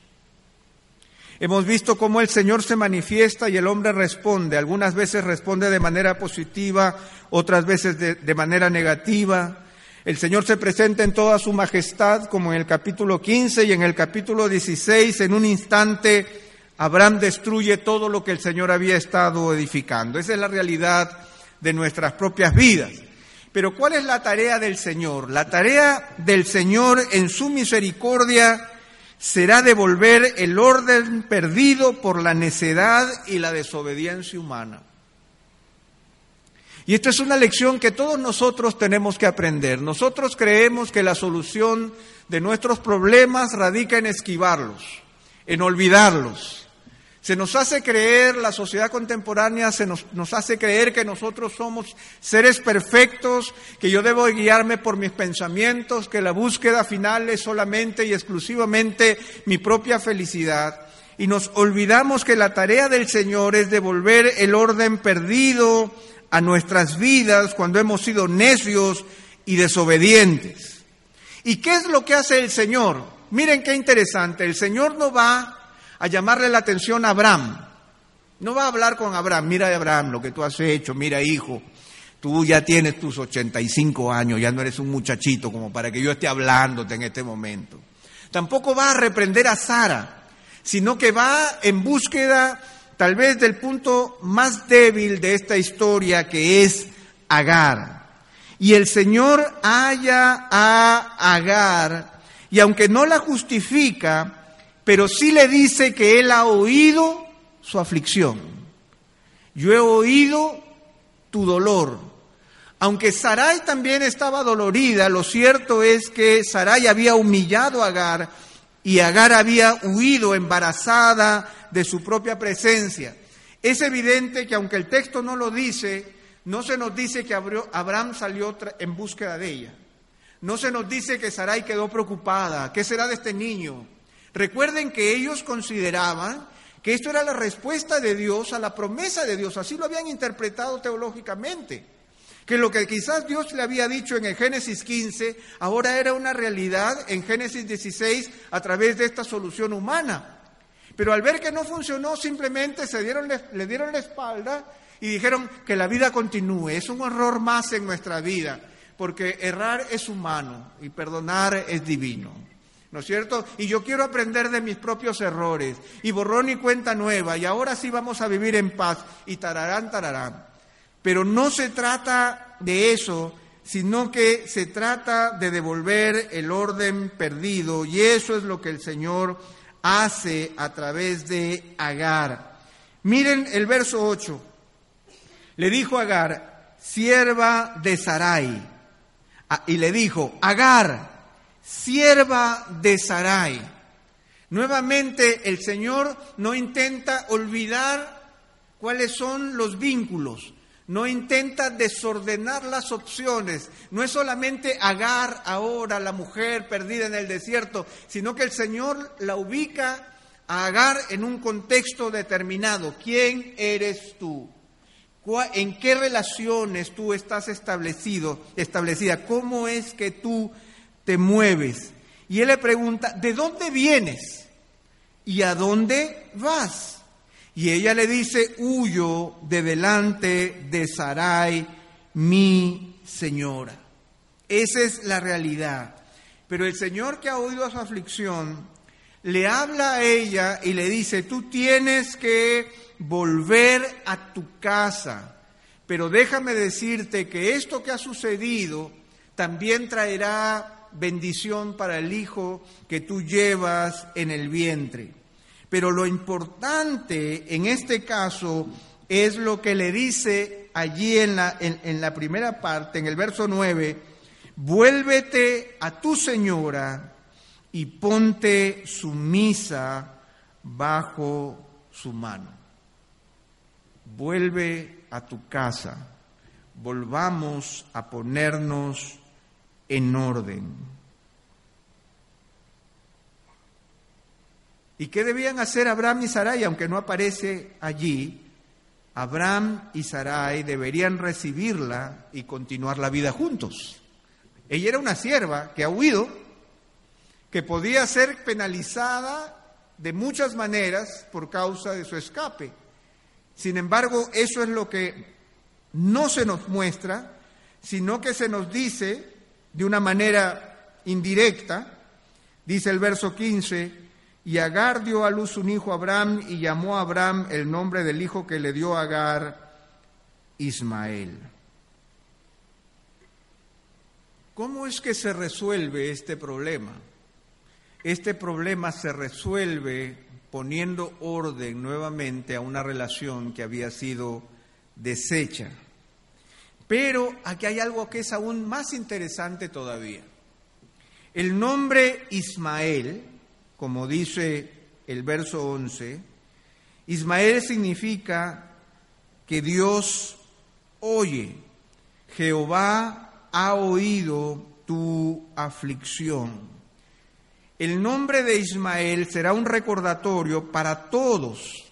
Hemos visto cómo el Señor se manifiesta y el hombre responde. Algunas veces responde de manera positiva, otras veces de, manera negativa. El Señor se presenta en toda su majestad, como en el capítulo 15 y en el capítulo 16, en un instante Abraham destruye todo lo que el Señor había estado edificando. Esa es la realidad de nuestras propias vidas. Pero ¿cuál es la tarea del Señor? La tarea del Señor en su misericordia será devolver el orden perdido por la necedad y la desobediencia humana. Y esta es una lección que todos nosotros tenemos que aprender. Nosotros creemos que la solución de nuestros problemas radica en esquivarlos, en olvidarlos, se nos hace creer, la sociedad contemporánea se nos, nos, hace creer que nosotros somos seres perfectos, que yo debo guiarme por mis pensamientos, que la búsqueda final es solamente y exclusivamente mi propia felicidad. Y nos olvidamos que la tarea del Señor es devolver el orden perdido a nuestras vidas cuando hemos sido necios y desobedientes. ¿Y qué es lo que hace el Señor? Miren qué interesante, el Señor no va a llamarle la atención a Abraham. No va a hablar con Abraham, mira Abraham lo que tú has hecho, mira hijo, tú ya tienes tus 85 años, ya no eres un muchachito como para que yo esté hablándote en este momento. Tampoco va a reprender a Sara, sino que va en búsqueda tal vez del punto más débil de esta historia que es Agar. Y el Señor halla a Agar y aunque no la justifica, pero sí le dice que él ha oído su aflicción. Yo he oído tu dolor. Aunque Sarai también estaba dolorida, lo cierto es que Sarai había humillado a Agar y Agar había huido embarazada de su propia presencia. Es evidente que aunque el texto no lo dice, no se nos dice que Abraham salió en búsqueda de ella. No se nos dice que Sarai quedó preocupada. ¿Qué será de este niño? Recuerden que ellos consideraban que esto era la respuesta de Dios a la promesa de Dios, así lo habían interpretado teológicamente, que lo que quizás Dios le había dicho en el Génesis 15, ahora era una realidad en Génesis 16 a través de esta solución humana. Pero al ver que no funcionó, simplemente se dieron, le dieron la espalda y dijeron que la vida continúe. Es un error más en nuestra vida, porque errar es humano y perdonar es divino. ¿No es cierto? Y yo quiero aprender de mis propios errores y borrón y cuenta nueva y ahora sí vamos a vivir en paz y tararán, tararán. Pero no se trata de eso, sino que se trata de devolver el orden perdido y eso es lo que el Señor hace a través de Agar. Miren el verso 8. Le dijo Agar, sierva de Sarai, ah, y le dijo, Agar, sierva de Sarai. Nuevamente el Señor no intenta olvidar cuáles son los vínculos, no intenta desordenar las opciones. No es solamente Agar ahora, la mujer perdida en el desierto, sino que el Señor la ubica a Agar en un contexto determinado. ¿Quién eres tú? ¿En qué relaciones tú estás establecido, establecida? ¿Cómo es que tú te mueves? Y él le pregunta, ¿de dónde vienes? ¿Y a dónde vas? Y ella le dice, huyo de delante de Sarai, mi señora. Esa es la realidad. Pero el Señor que ha oído su aflicción, le habla a ella y le dice, tú tienes que volver a tu casa. Pero déjame decirte que esto que ha sucedido también traerá bendición para el hijo que tú llevas en el vientre. Pero lo importante en este caso es lo que le dice allí en la, en, la primera parte, en el verso 9, vuélvete a tu señora y ponte sumisa bajo su mano. Vuelve a tu casa, volvamos a ponernos en orden. ¿Y qué debían hacer Abraham y Sarai? Aunque no aparece allí, Abraham y Sarai deberían recibirla y continuar la vida juntos. Ella era una sierva que ha huido, que podía ser penalizada de muchas maneras por causa de su escape. Sin embargo, eso es lo que no se nos muestra, sino que se nos dice de una manera indirecta, dice el verso 15, y Agar dio a luz un hijo a Abraham y llamó a Abraham el nombre del hijo que le dio a Agar, Ismael. ¿Cómo es que se resuelve este problema? Este problema se resuelve poniendo orden nuevamente a una relación que había sido deshecha. Pero aquí hay algo que es aún más interesante todavía. El nombre Ismael como dice el verso 11, Ismael significa que Dios oye, Jehová ha oído tu aflicción. El nombre de Ismael será un recordatorio para todos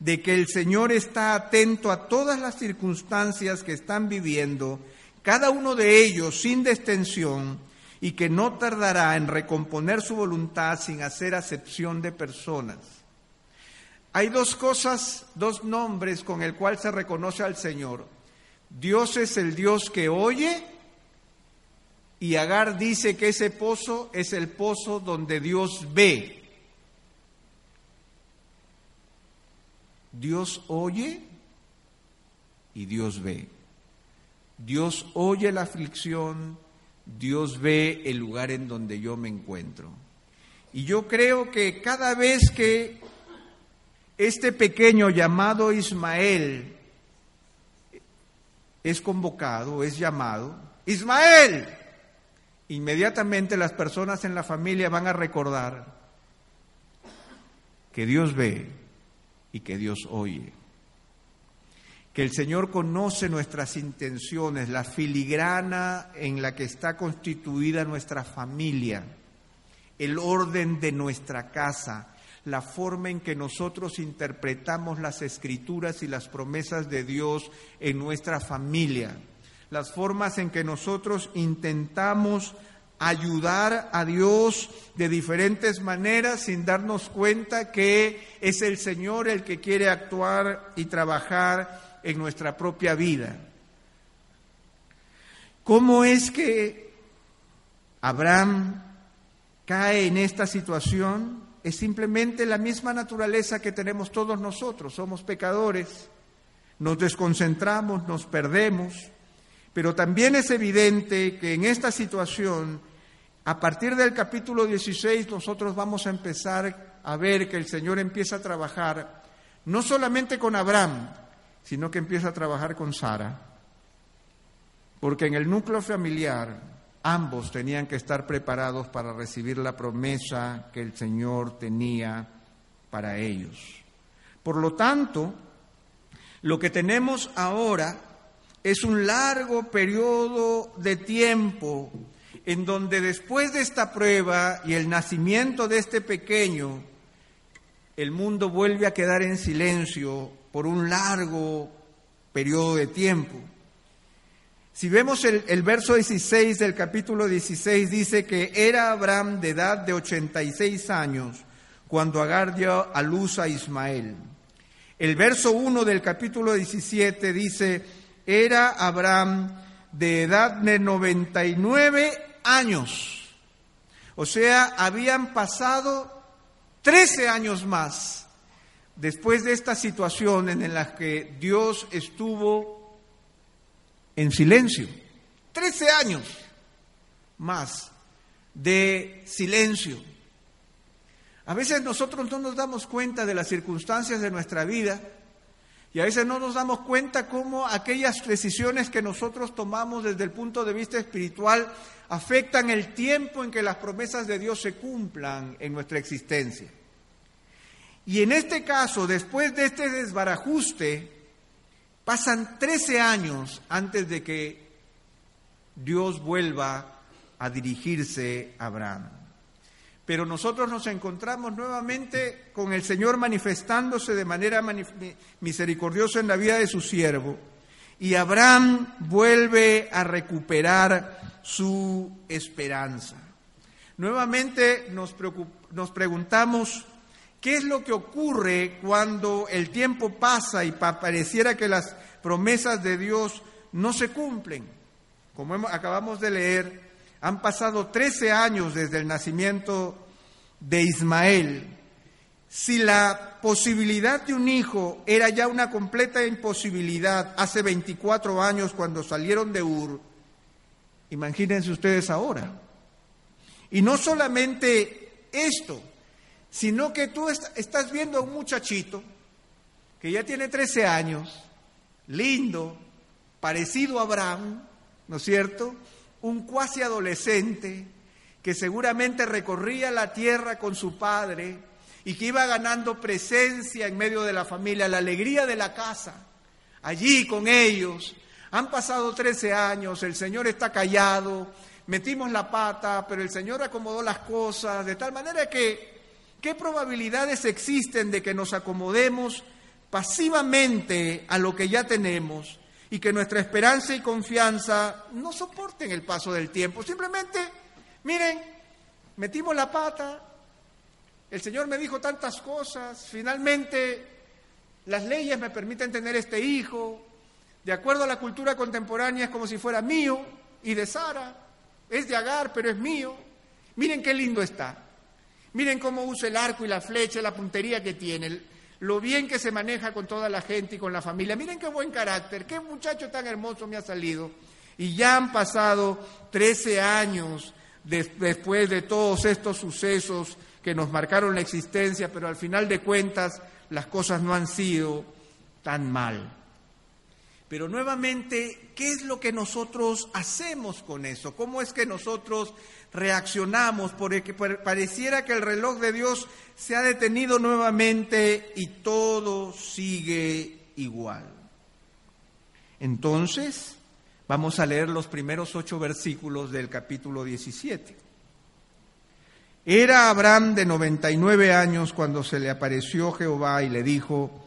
de que el Señor está atento a todas las circunstancias que están viviendo, cada uno de ellos sin destensión, y que no tardará en recomponer su voluntad sin hacer acepción de personas. Hay dos cosas, dos nombres con el cual se reconoce al Señor. Dios es el Dios que oye y Agar dice que ese pozo es el pozo donde Dios ve. Dios oye y Dios ve. Dios oye la aflicción, Dios ve el lugar en donde yo me encuentro. Y yo creo que cada vez que este pequeño llamado Ismael es convocado, es llamado, Ismael, inmediatamente las personas en la familia van a recordar que Dios ve y que Dios oye que el Señor conoce nuestras intenciones, la filigrana en la que está constituida nuestra familia. el orden de nuestra casa, la forma en que nosotros interpretamos las escrituras y las promesas de Dios en nuestra familia, las formas en que nosotros intentamos ayudar a Dios de diferentes maneras sin darnos cuenta que es el Señor el que quiere actuar y trabajar en nuestra propia vida. ¿Cómo es que Abraham cae en esta situación? Es simplemente la misma naturaleza que tenemos todos nosotros. Somos pecadores, nos desconcentramos, nos perdemos, pero también es evidente que en esta situación a partir del capítulo 16 nosotros vamos a empezar a ver que el Señor empieza a trabajar no solamente con Abraham, sino que empieza a trabajar con Sara. Porque en el núcleo familiar ambos tenían que estar preparados para recibir la promesa que el Señor tenía para ellos. Por lo tanto, lo que tenemos ahora es un largo periodo de tiempo en donde después de esta prueba y el nacimiento de este pequeño, el mundo vuelve a quedar en silencio por un largo periodo de tiempo. Si vemos el, verso 16 del capítulo 16, dice que era Abraham de edad de 86 años cuando Agar dio a luz a Ismael. El verso 1 del capítulo 17 dice, era Abraham de edad de 99 años. O sea, habían pasado 13 años más después de esta situación en la que Dios estuvo en silencio. 13 años más de silencio. A veces nosotros no nos damos cuenta de las circunstancias de nuestra vida y a veces no nos damos cuenta cómo aquellas decisiones que nosotros tomamos desde el punto de vista espiritual afectan el tiempo en que las promesas de Dios se cumplan en nuestra existencia. Y en este caso, después de este desbarajuste, pasan 13 años antes de que Dios vuelva a dirigirse a Abraham. Pero nosotros nos encontramos nuevamente con el Señor manifestándose de manera misericordiosa en la vida de su siervo. Y Abraham vuelve a recuperar su esperanza. Nuevamente nos, nos preguntamos qué es lo que ocurre cuando el tiempo pasa y pareciera que las promesas de Dios no se cumplen. Como acabamos de leer, han pasado 13 años desde el nacimiento de Ismael. Si la posibilidad de un hijo era ya una completa imposibilidad hace 24 años cuando salieron de Ur, imagínense ustedes ahora. Y no solamente esto, sino que tú estás viendo a un muchachito que ya tiene 13 años, lindo, parecido a Abraham, ¿no es cierto? un cuasi adolescente que seguramente recorría la tierra con su padre y que iba ganando presencia en medio de la familia, la alegría de la casa, allí con ellos. Han pasado 13 años, el Señor está callado, metimos la pata, pero el Señor acomodó las cosas, de tal manera que, ¿qué probabilidades existen de que nos acomodemos pasivamente a lo que ya tenemos y que nuestra esperanza y confianza no soporten el paso del tiempo. Simplemente, miren, metimos la pata, el Señor me dijo tantas cosas, finalmente las leyes me permiten tener este hijo, de acuerdo a la cultura contemporánea es como si fuera mío y de Sara, es de Agar, pero es mío. Miren qué lindo está. Miren cómo usa el arco y la flecha, la puntería que tiene lo bien que se maneja con toda la gente y con la familia. Miren qué buen carácter, qué muchacho tan hermoso me ha salido. Y ya han pasado 13 años después de todos estos sucesos que nos marcaron la existencia, pero al final de cuentas las cosas no han sido tan mal. Pero nuevamente, ¿qué es lo que nosotros hacemos con eso? ¿Cómo es que nosotros reaccionamos? Porque pareciera que el reloj de Dios se ha detenido nuevamente y todo sigue igual. Entonces, vamos a leer los primeros ocho versículos del capítulo 17. Era Abraham de 99 años cuando se le apareció Jehová y le dijo,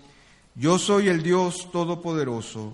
yo soy el Dios Todopoderoso,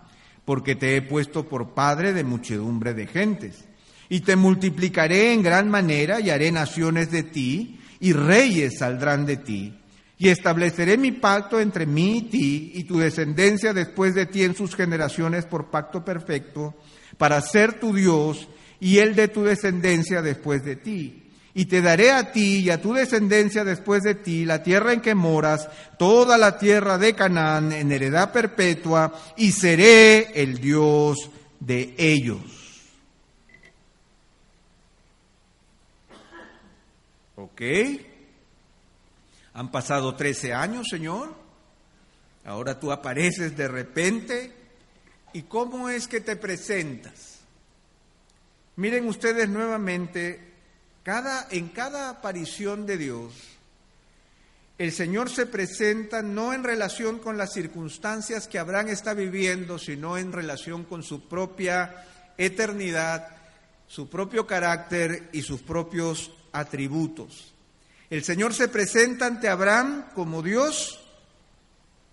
porque te he puesto por padre de muchedumbre de gentes. Y te multiplicaré en gran manera y haré naciones de ti, y reyes saldrán de ti. Y estableceré mi pacto entre mí y ti y tu descendencia después de ti en sus generaciones por pacto perfecto, para ser tu Dios y el de tu descendencia después de ti y te daré a ti y a tu descendencia después de ti la tierra en que moras, toda la tierra de Canaán en heredad perpetua, y seré el Dios de ellos. ¿Ok? Han pasado trece años, Señor. Ahora tú apareces de repente. ¿Y cómo es que te presentas? Miren ustedes nuevamente en cada aparición de Dios, el Señor se presenta no en relación con las circunstancias que Abraham está viviendo, sino en relación con su propia eternidad, su propio carácter y sus propios atributos. El Señor se presenta ante Abraham como Dios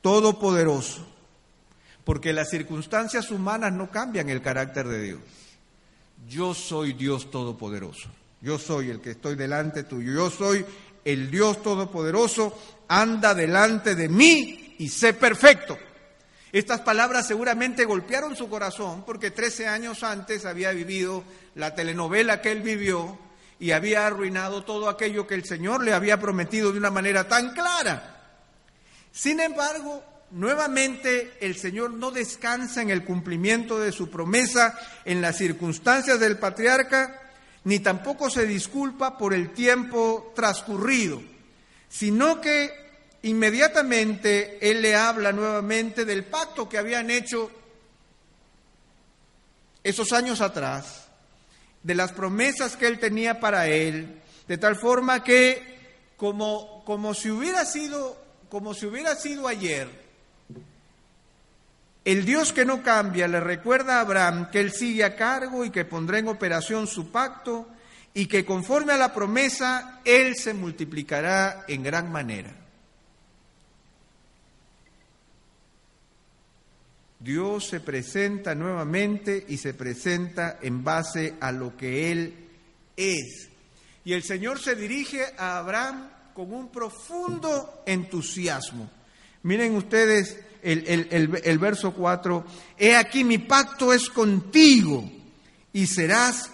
todopoderoso, porque las circunstancias humanas no cambian el carácter de Dios. Yo soy Dios todopoderoso. Yo soy el que estoy delante tuyo. Yo soy el Dios Todopoderoso. Anda delante de mí y sé perfecto. Estas palabras seguramente golpearon su corazón porque 13 años antes había vivido la telenovela que él vivió y había arruinado todo aquello que el Señor le había prometido de una manera tan clara. Sin embargo, nuevamente el Señor no descansa en el cumplimiento de su promesa en las circunstancias del patriarca, ni tampoco se disculpa por el tiempo transcurrido, sino que inmediatamente Él le habla nuevamente del pacto que habían hecho esos años atrás, de las promesas que Él tenía para Él, de tal forma que como, como si hubiera sido, como si hubiera sido ayer, el Dios que no cambia le recuerda a Abraham que él sigue a cargo y que pondrá en operación su pacto y que conforme a la promesa él se multiplicará en gran manera. Dios se presenta nuevamente y se presenta en base a lo que Él es. Y el Señor se dirige a Abraham con un profundo entusiasmo. Miren ustedes el, verso 4, he aquí mi pacto es contigo y serás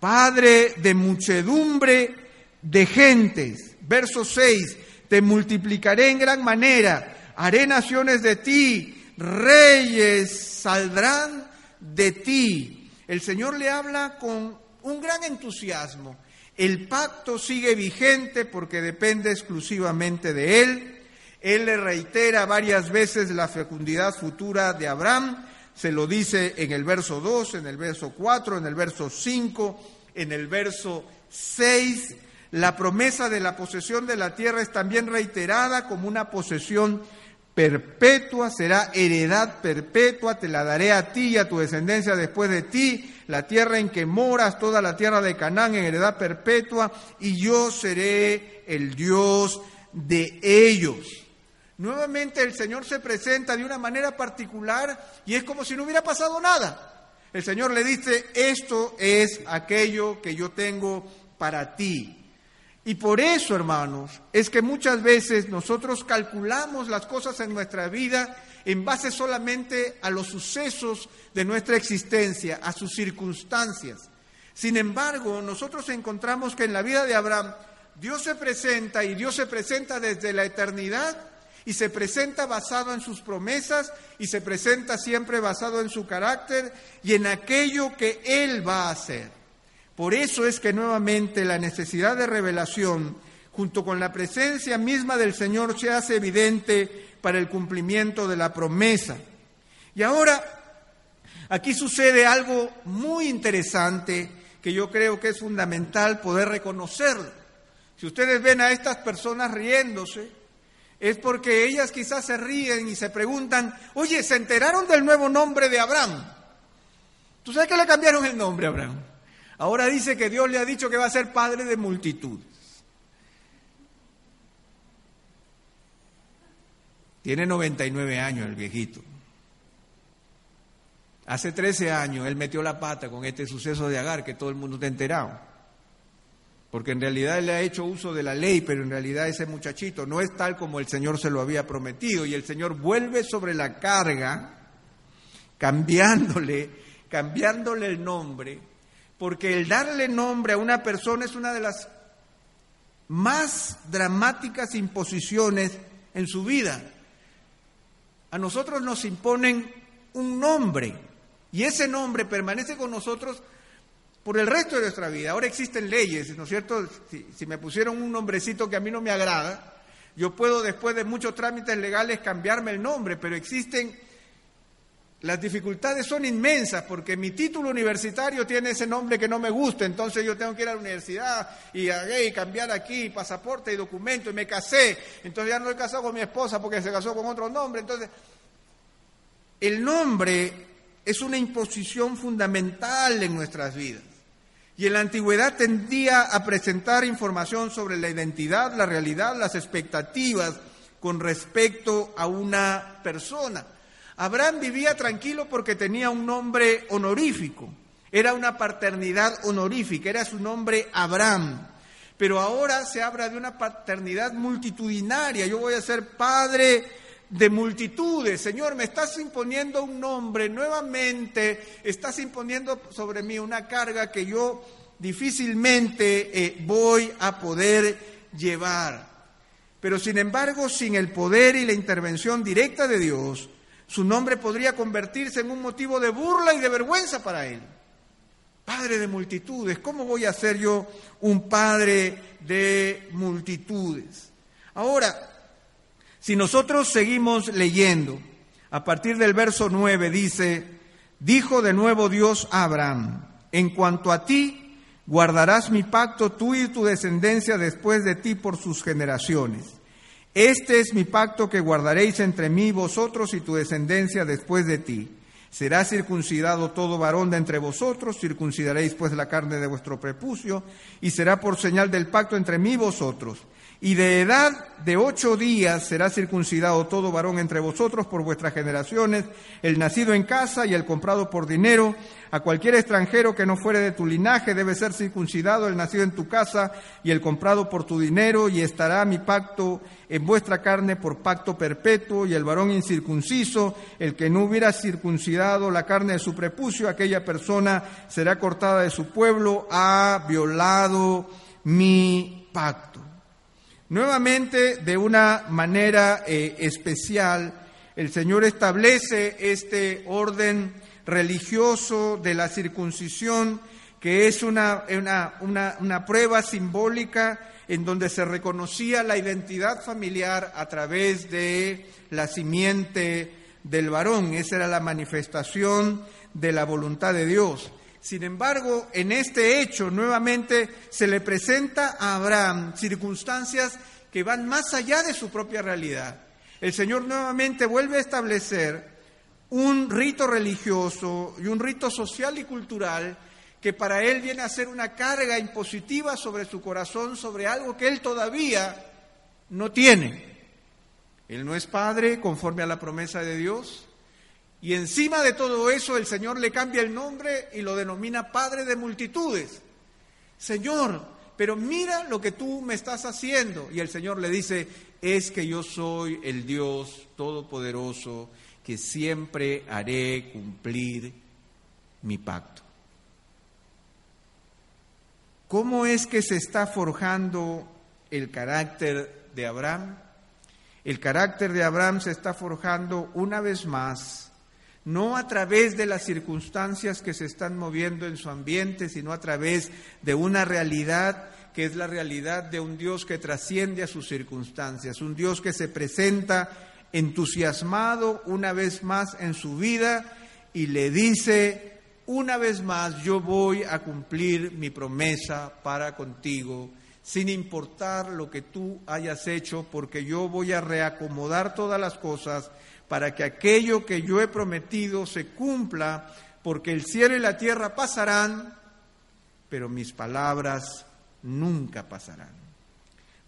padre de muchedumbre de gentes. Verso 6, te multiplicaré en gran manera, haré naciones de ti, reyes saldrán de ti. El Señor le habla con un gran entusiasmo. El pacto sigue vigente porque depende exclusivamente de Él él le reitera varias veces la fecundidad futura de Abraham, se lo dice en el verso 2, en el verso 4, en el verso 5, en el verso 6. La promesa de la posesión de la tierra es también reiterada como una posesión perpetua, será heredad perpetua, te la daré a ti y a tu descendencia después de ti, la tierra en que moras, toda la tierra de Canaán en heredad perpetua, y yo seré el Dios de ellos. Nuevamente el Señor se presenta de una manera particular y es como si no hubiera pasado nada. El Señor le dice, esto es aquello que yo tengo para ti. Y por eso, hermanos, es que muchas veces nosotros calculamos las cosas en nuestra vida en base solamente a los sucesos de nuestra existencia, a sus circunstancias. Sin embargo, nosotros encontramos que en la vida de Abraham Dios se presenta y Dios se presenta desde la eternidad y se presenta basado en sus promesas y se presenta siempre basado en su carácter y en aquello que Él va a hacer. Por eso es que nuevamente la necesidad de revelación junto con la presencia misma del Señor, se hace evidente para el cumplimiento de la promesa. Y ahora, aquí sucede algo muy interesante que yo creo que es fundamental poder reconocerlo. Si ustedes ven a estas personas riéndose, es porque ellas quizás se ríen y se preguntan, oye, ¿se enteraron del nuevo nombre de Abraham? ¿Tú sabes que le cambiaron el nombre a Abraham? Ahora dice que Dios le ha dicho que va a ser padre de multitud. Tiene 99 años el viejito. Hace 13 años él metió la pata con este suceso de Agar que todo el mundo está enterado. Porque en realidad él ha hecho uso de la ley, pero en realidad ese muchachito no es tal como el Señor se lo había prometido. Y el Señor vuelve sobre la carga, cambiándole, cambiándole el nombre, porque el darle nombre a una persona es una de las más dramáticas imposiciones en su vida. A nosotros nos imponen un nombre y ese nombre permanece con nosotros por el resto de nuestra vida. Ahora existen leyes, ¿no es cierto? Si, me pusieron un nombrecito que a mí no me agrada, yo puedo después de muchos trámites legales cambiarme el nombre, pero existen, las dificultades son inmensas porque mi título universitario tiene ese nombre que no me gusta, entonces yo tengo que ir a la universidad y, cambiar aquí pasaporte y documento y me casé, entonces ya no he casado con mi esposa porque se casó con otro nombre, entonces el nombre es una imposición fundamental en nuestras vidas. Y en la antigüedad tendía a presentar información sobre la identidad, la realidad, las expectativas con respecto a una persona. Abraham vivía tranquilo porque tenía un nombre honorífico, era una paternidad honorífica, era su nombre Abraham. Pero ahora se habla de una paternidad multitudinaria. Yo voy a ser padre de multitudes. Señor, me estás imponiendo un nombre nuevamente, estás imponiendo sobre mí una carga que yo difícilmente eh, voy a poder llevar. Pero sin embargo, sin el poder y la intervención directa de Dios, su nombre podría convertirse en un motivo de burla y de vergüenza para él. Padre de multitudes, ¿cómo voy a ser yo un padre de multitudes? Ahora, si nosotros seguimos leyendo, a partir del verso 9 dice, dijo de nuevo Dios a Abraham, en cuanto a ti, guardarás mi pacto tú y tu descendencia después de ti por sus generaciones. Este es mi pacto que guardaréis entre mí, vosotros y tu descendencia después de ti. Será circuncidado todo varón de entre vosotros, circuncidaréis pues la carne de vuestro prepucio, y será por señal del pacto entre mí y vosotros y de edad de ocho días será circuncidado todo varón entre vosotros por vuestras generaciones, el nacido en casa y el comprado por dinero. A cualquier extranjero que no fuere de tu linaje debe ser circuncidado el nacido en tu casa y el comprado por tu dinero, y estará mi pacto en vuestra carne por pacto perpetuo, y el varón incircunciso, el que no hubiera circuncidado la carne de su prepucio, aquella persona será cortada de su pueblo, ha violado mi pacto. Nuevamente, de una manera eh, especial, el Señor establece este orden religioso de la circuncisión, que es una, una, prueba simbólica en donde se reconocía la identidad familiar a través de la simiente del varón. Esa era la manifestación de la voluntad de Dios. Sin embargo, en este hecho nuevamente se le presenta a Abraham circunstancias que van más allá de su propia realidad. El Señor nuevamente vuelve a establecer un rito religioso y un rito social y cultural que para él viene a ser una carga impositiva sobre su corazón, sobre algo que él todavía no tiene. Él no es padre conforme a la promesa de Dios, y encima de todo eso el Señor le cambia el nombre y lo denomina Padre de multitudes. Señor, pero mira lo que tú me estás haciendo. Y el Señor le dice, es que yo soy el Dios Todopoderoso que siempre haré cumplir mi pacto. ¿Cómo es que se está forjando el carácter de Abraham? El carácter de Abraham se está forjando una vez más no a través de las circunstancias que se están moviendo en su ambiente, sino a través de una realidad que es la realidad de un Dios que trasciende a sus circunstancias, un Dios que se presenta entusiasmado una vez más en su vida y le dice, una vez más yo voy a cumplir mi promesa para contigo, sin importar lo que tú hayas hecho, porque yo voy a reacomodar todas las cosas para que aquello que yo he prometido se cumpla, porque el cielo y la tierra pasarán, pero mis palabras nunca pasarán.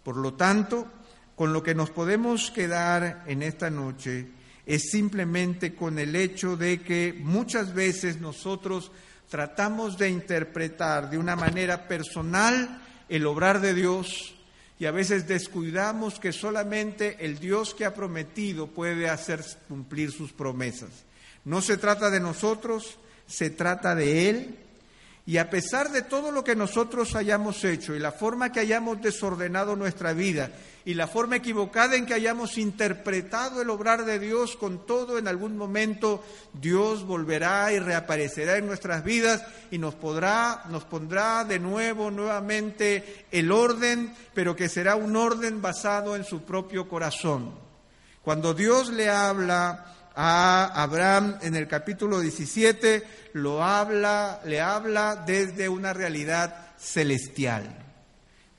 Por lo tanto, con lo que nos podemos quedar en esta noche es simplemente con el hecho de que muchas veces nosotros tratamos de interpretar de una manera personal el obrar de Dios y a veces descuidamos que solamente el Dios que ha prometido puede hacer cumplir sus promesas. No se trata de nosotros, se trata de Él y a pesar de todo lo que nosotros hayamos hecho y la forma que hayamos desordenado nuestra vida y la forma equivocada en que hayamos interpretado el obrar de Dios con todo, en algún momento Dios volverá y reaparecerá en nuestras vidas y nos podrá, nos pondrá de nuevo, nuevamente el orden, pero que será un orden basado en su propio corazón. Cuando Dios le habla a Abraham en el capítulo 17, lo habla, le habla desde una realidad celestial.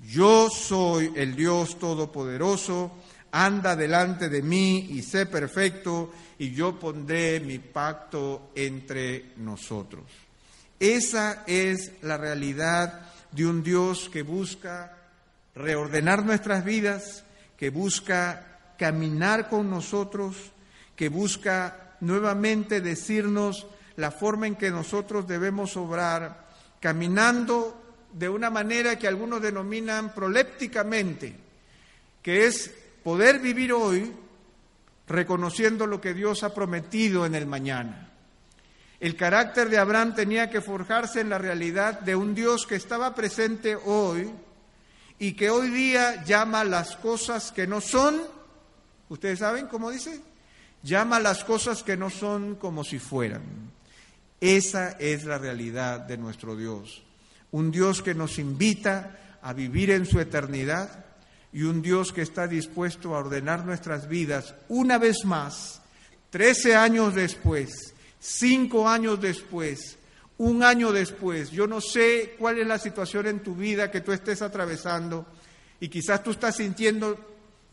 Yo soy el Dios Todopoderoso, anda delante de mí y sé perfecto, y yo pondré mi pacto entre nosotros. Esa es la realidad de un Dios que busca reordenar nuestras vidas, que busca caminar con nosotros, que busca nuevamente decirnos la forma en que nosotros debemos obrar, caminando de una manera que algunos denominan prolépticamente, que es poder vivir hoy reconociendo lo que Dios ha prometido en el mañana. El carácter de Abraham tenía que forjarse en la realidad de un Dios que estaba presente hoy y que hoy día llama las cosas que no son, ustedes saben cómo dice, Llama las cosas que no son como si fueran. Esa es la realidad de nuestro Dios. Un Dios que nos invita a vivir en su eternidad y un Dios que está dispuesto a ordenar nuestras vidas una vez más, trece años después, cinco años después, un año después. Yo no sé cuál es la situación en tu vida que tú estés atravesando y quizás tú estás sintiendo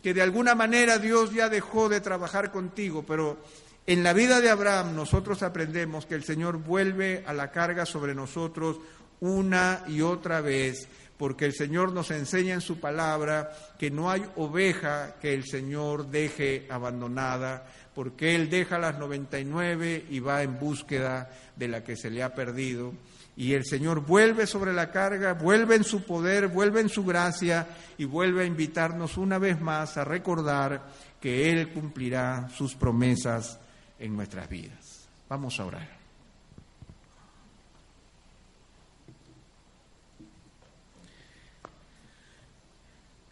que de alguna manera Dios ya dejó de trabajar contigo, pero en la vida de Abraham nosotros aprendemos que el Señor vuelve a la carga sobre nosotros una y otra vez, porque el Señor nos enseña en su palabra que no hay oveja que el Señor deje abandonada, porque Él deja las 99 y va en búsqueda de la que se le ha perdido. Y el Señor vuelve sobre la carga, vuelve en su poder, vuelve en su gracia y vuelve a invitarnos una vez más a recordar que Él cumplirá sus promesas en nuestras vidas. Vamos a orar.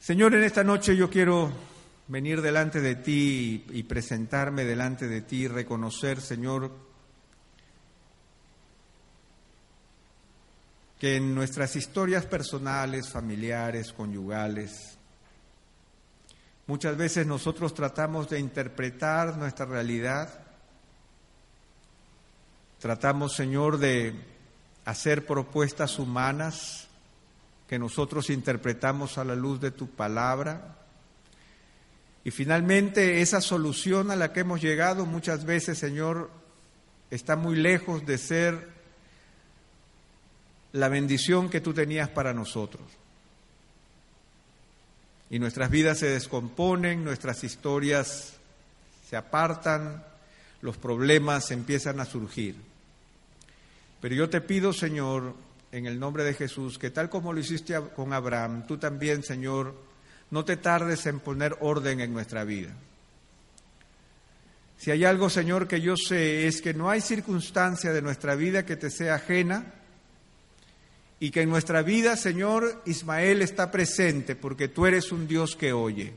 Señor, en esta noche yo quiero venir delante de ti y presentarme delante de ti, reconocer, Señor, que en nuestras historias personales, familiares, conyugales, muchas veces nosotros tratamos de interpretar nuestra realidad, tratamos, Señor, de hacer propuestas humanas que nosotros interpretamos a la luz de tu palabra. Y finalmente esa solución a la que hemos llegado muchas veces, Señor, está muy lejos de ser la bendición que tú tenías para nosotros. Y nuestras vidas se descomponen, nuestras historias se apartan, los problemas empiezan a surgir. Pero yo te pido, Señor, en el nombre de Jesús, que tal como lo hiciste con Abraham, tú también, Señor, no te tardes en poner orden en nuestra vida. Si hay algo, Señor, que yo sé es que no hay circunstancia de nuestra vida que te sea ajena, y que en nuestra vida, Señor, Ismael está presente porque tú eres un Dios que oye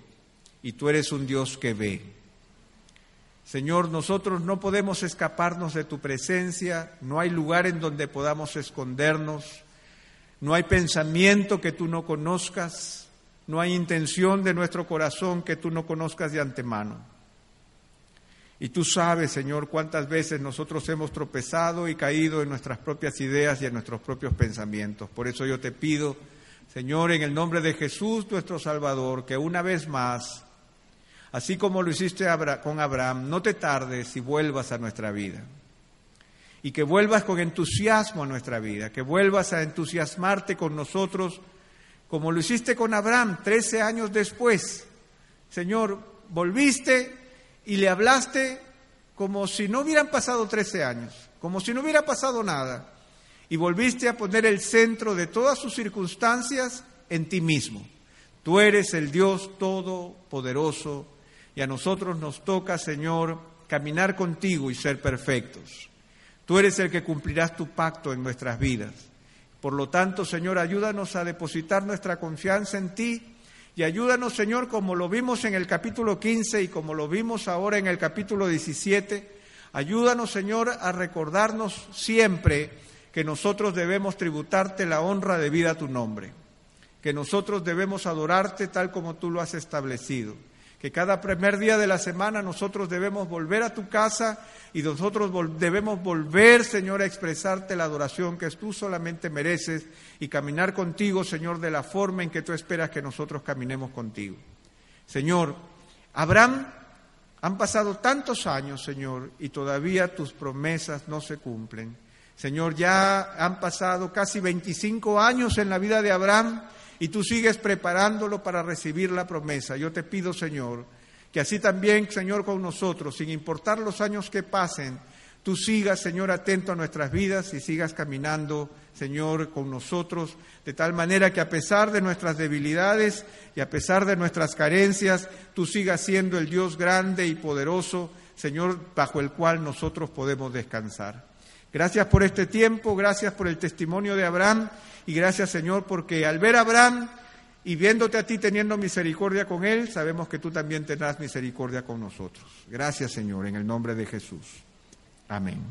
y tú eres un Dios que ve. Señor, nosotros no podemos escaparnos de tu presencia, no hay lugar en donde podamos escondernos, No hay pensamiento que tú no conozcas, no hay intención de nuestro corazón que tú no conozcas de antemano. Y tú sabes, Señor, cuántas veces nosotros hemos tropezado y caído en nuestras propias ideas y en nuestros propios pensamientos. Por eso yo te pido, Señor, en el nombre de Jesús, nuestro Salvador, que una vez más, así como lo hiciste con Abraham, no te tardes y vuelvas a nuestra vida y que vuelvas con entusiasmo a nuestra vida, que vuelvas a entusiasmarte con nosotros como lo hiciste con Abraham trece años después. Señor, volviste y le hablaste como si no hubieran pasado trece años, como si no hubiera pasado nada, y volviste a poner el centro de todas sus circunstancias en ti mismo. Tú eres el Dios todopoderoso y a nosotros nos toca, Señor, caminar contigo y ser perfectos. Tú eres el que cumplirás tu pacto en nuestras vidas. Por lo tanto, Señor, ayúdanos a depositar nuestra confianza en ti y ayúdanos, Señor, como lo vimos en el capítulo 15 y como lo vimos ahora en el capítulo 17, ayúdanos, Señor, a recordarnos siempre que nosotros debemos tributarte la honra debida a tu nombre, que nosotros debemos adorarte tal como tú lo has establecido que cada primer día de la semana nosotros debemos volver a tu casa y nosotros debemos volver, Señor, a expresarte la adoración que tú solamente mereces y caminar contigo, Señor, de la forma en que tú esperas que nosotros caminemos contigo. Señor, Abraham, han pasado tantos años, Señor, y todavía tus promesas no se cumplen. Señor, ya han pasado casi 25 años en la vida de Abraham y tú sigues preparándolo para recibir la promesa. Yo te pido, Señor, que así también, Señor, con nosotros, sin importar los años que pasen, tú sigas, Señor, atento a nuestras vidas y sigas caminando, Señor, con nosotros, de tal manera que a pesar de nuestras debilidades y a pesar de nuestras carencias, tú sigas siendo el Dios grande y poderoso, Señor, bajo el cual nosotros podemos descansar. Gracias por este tiempo, gracias por el testimonio de Abraham y gracias Señor porque al ver a Abraham y viéndote a ti teniendo misericordia con él, sabemos que tú también tendrás misericordia con nosotros. Gracias Señor, en el nombre de Jesús. Amén.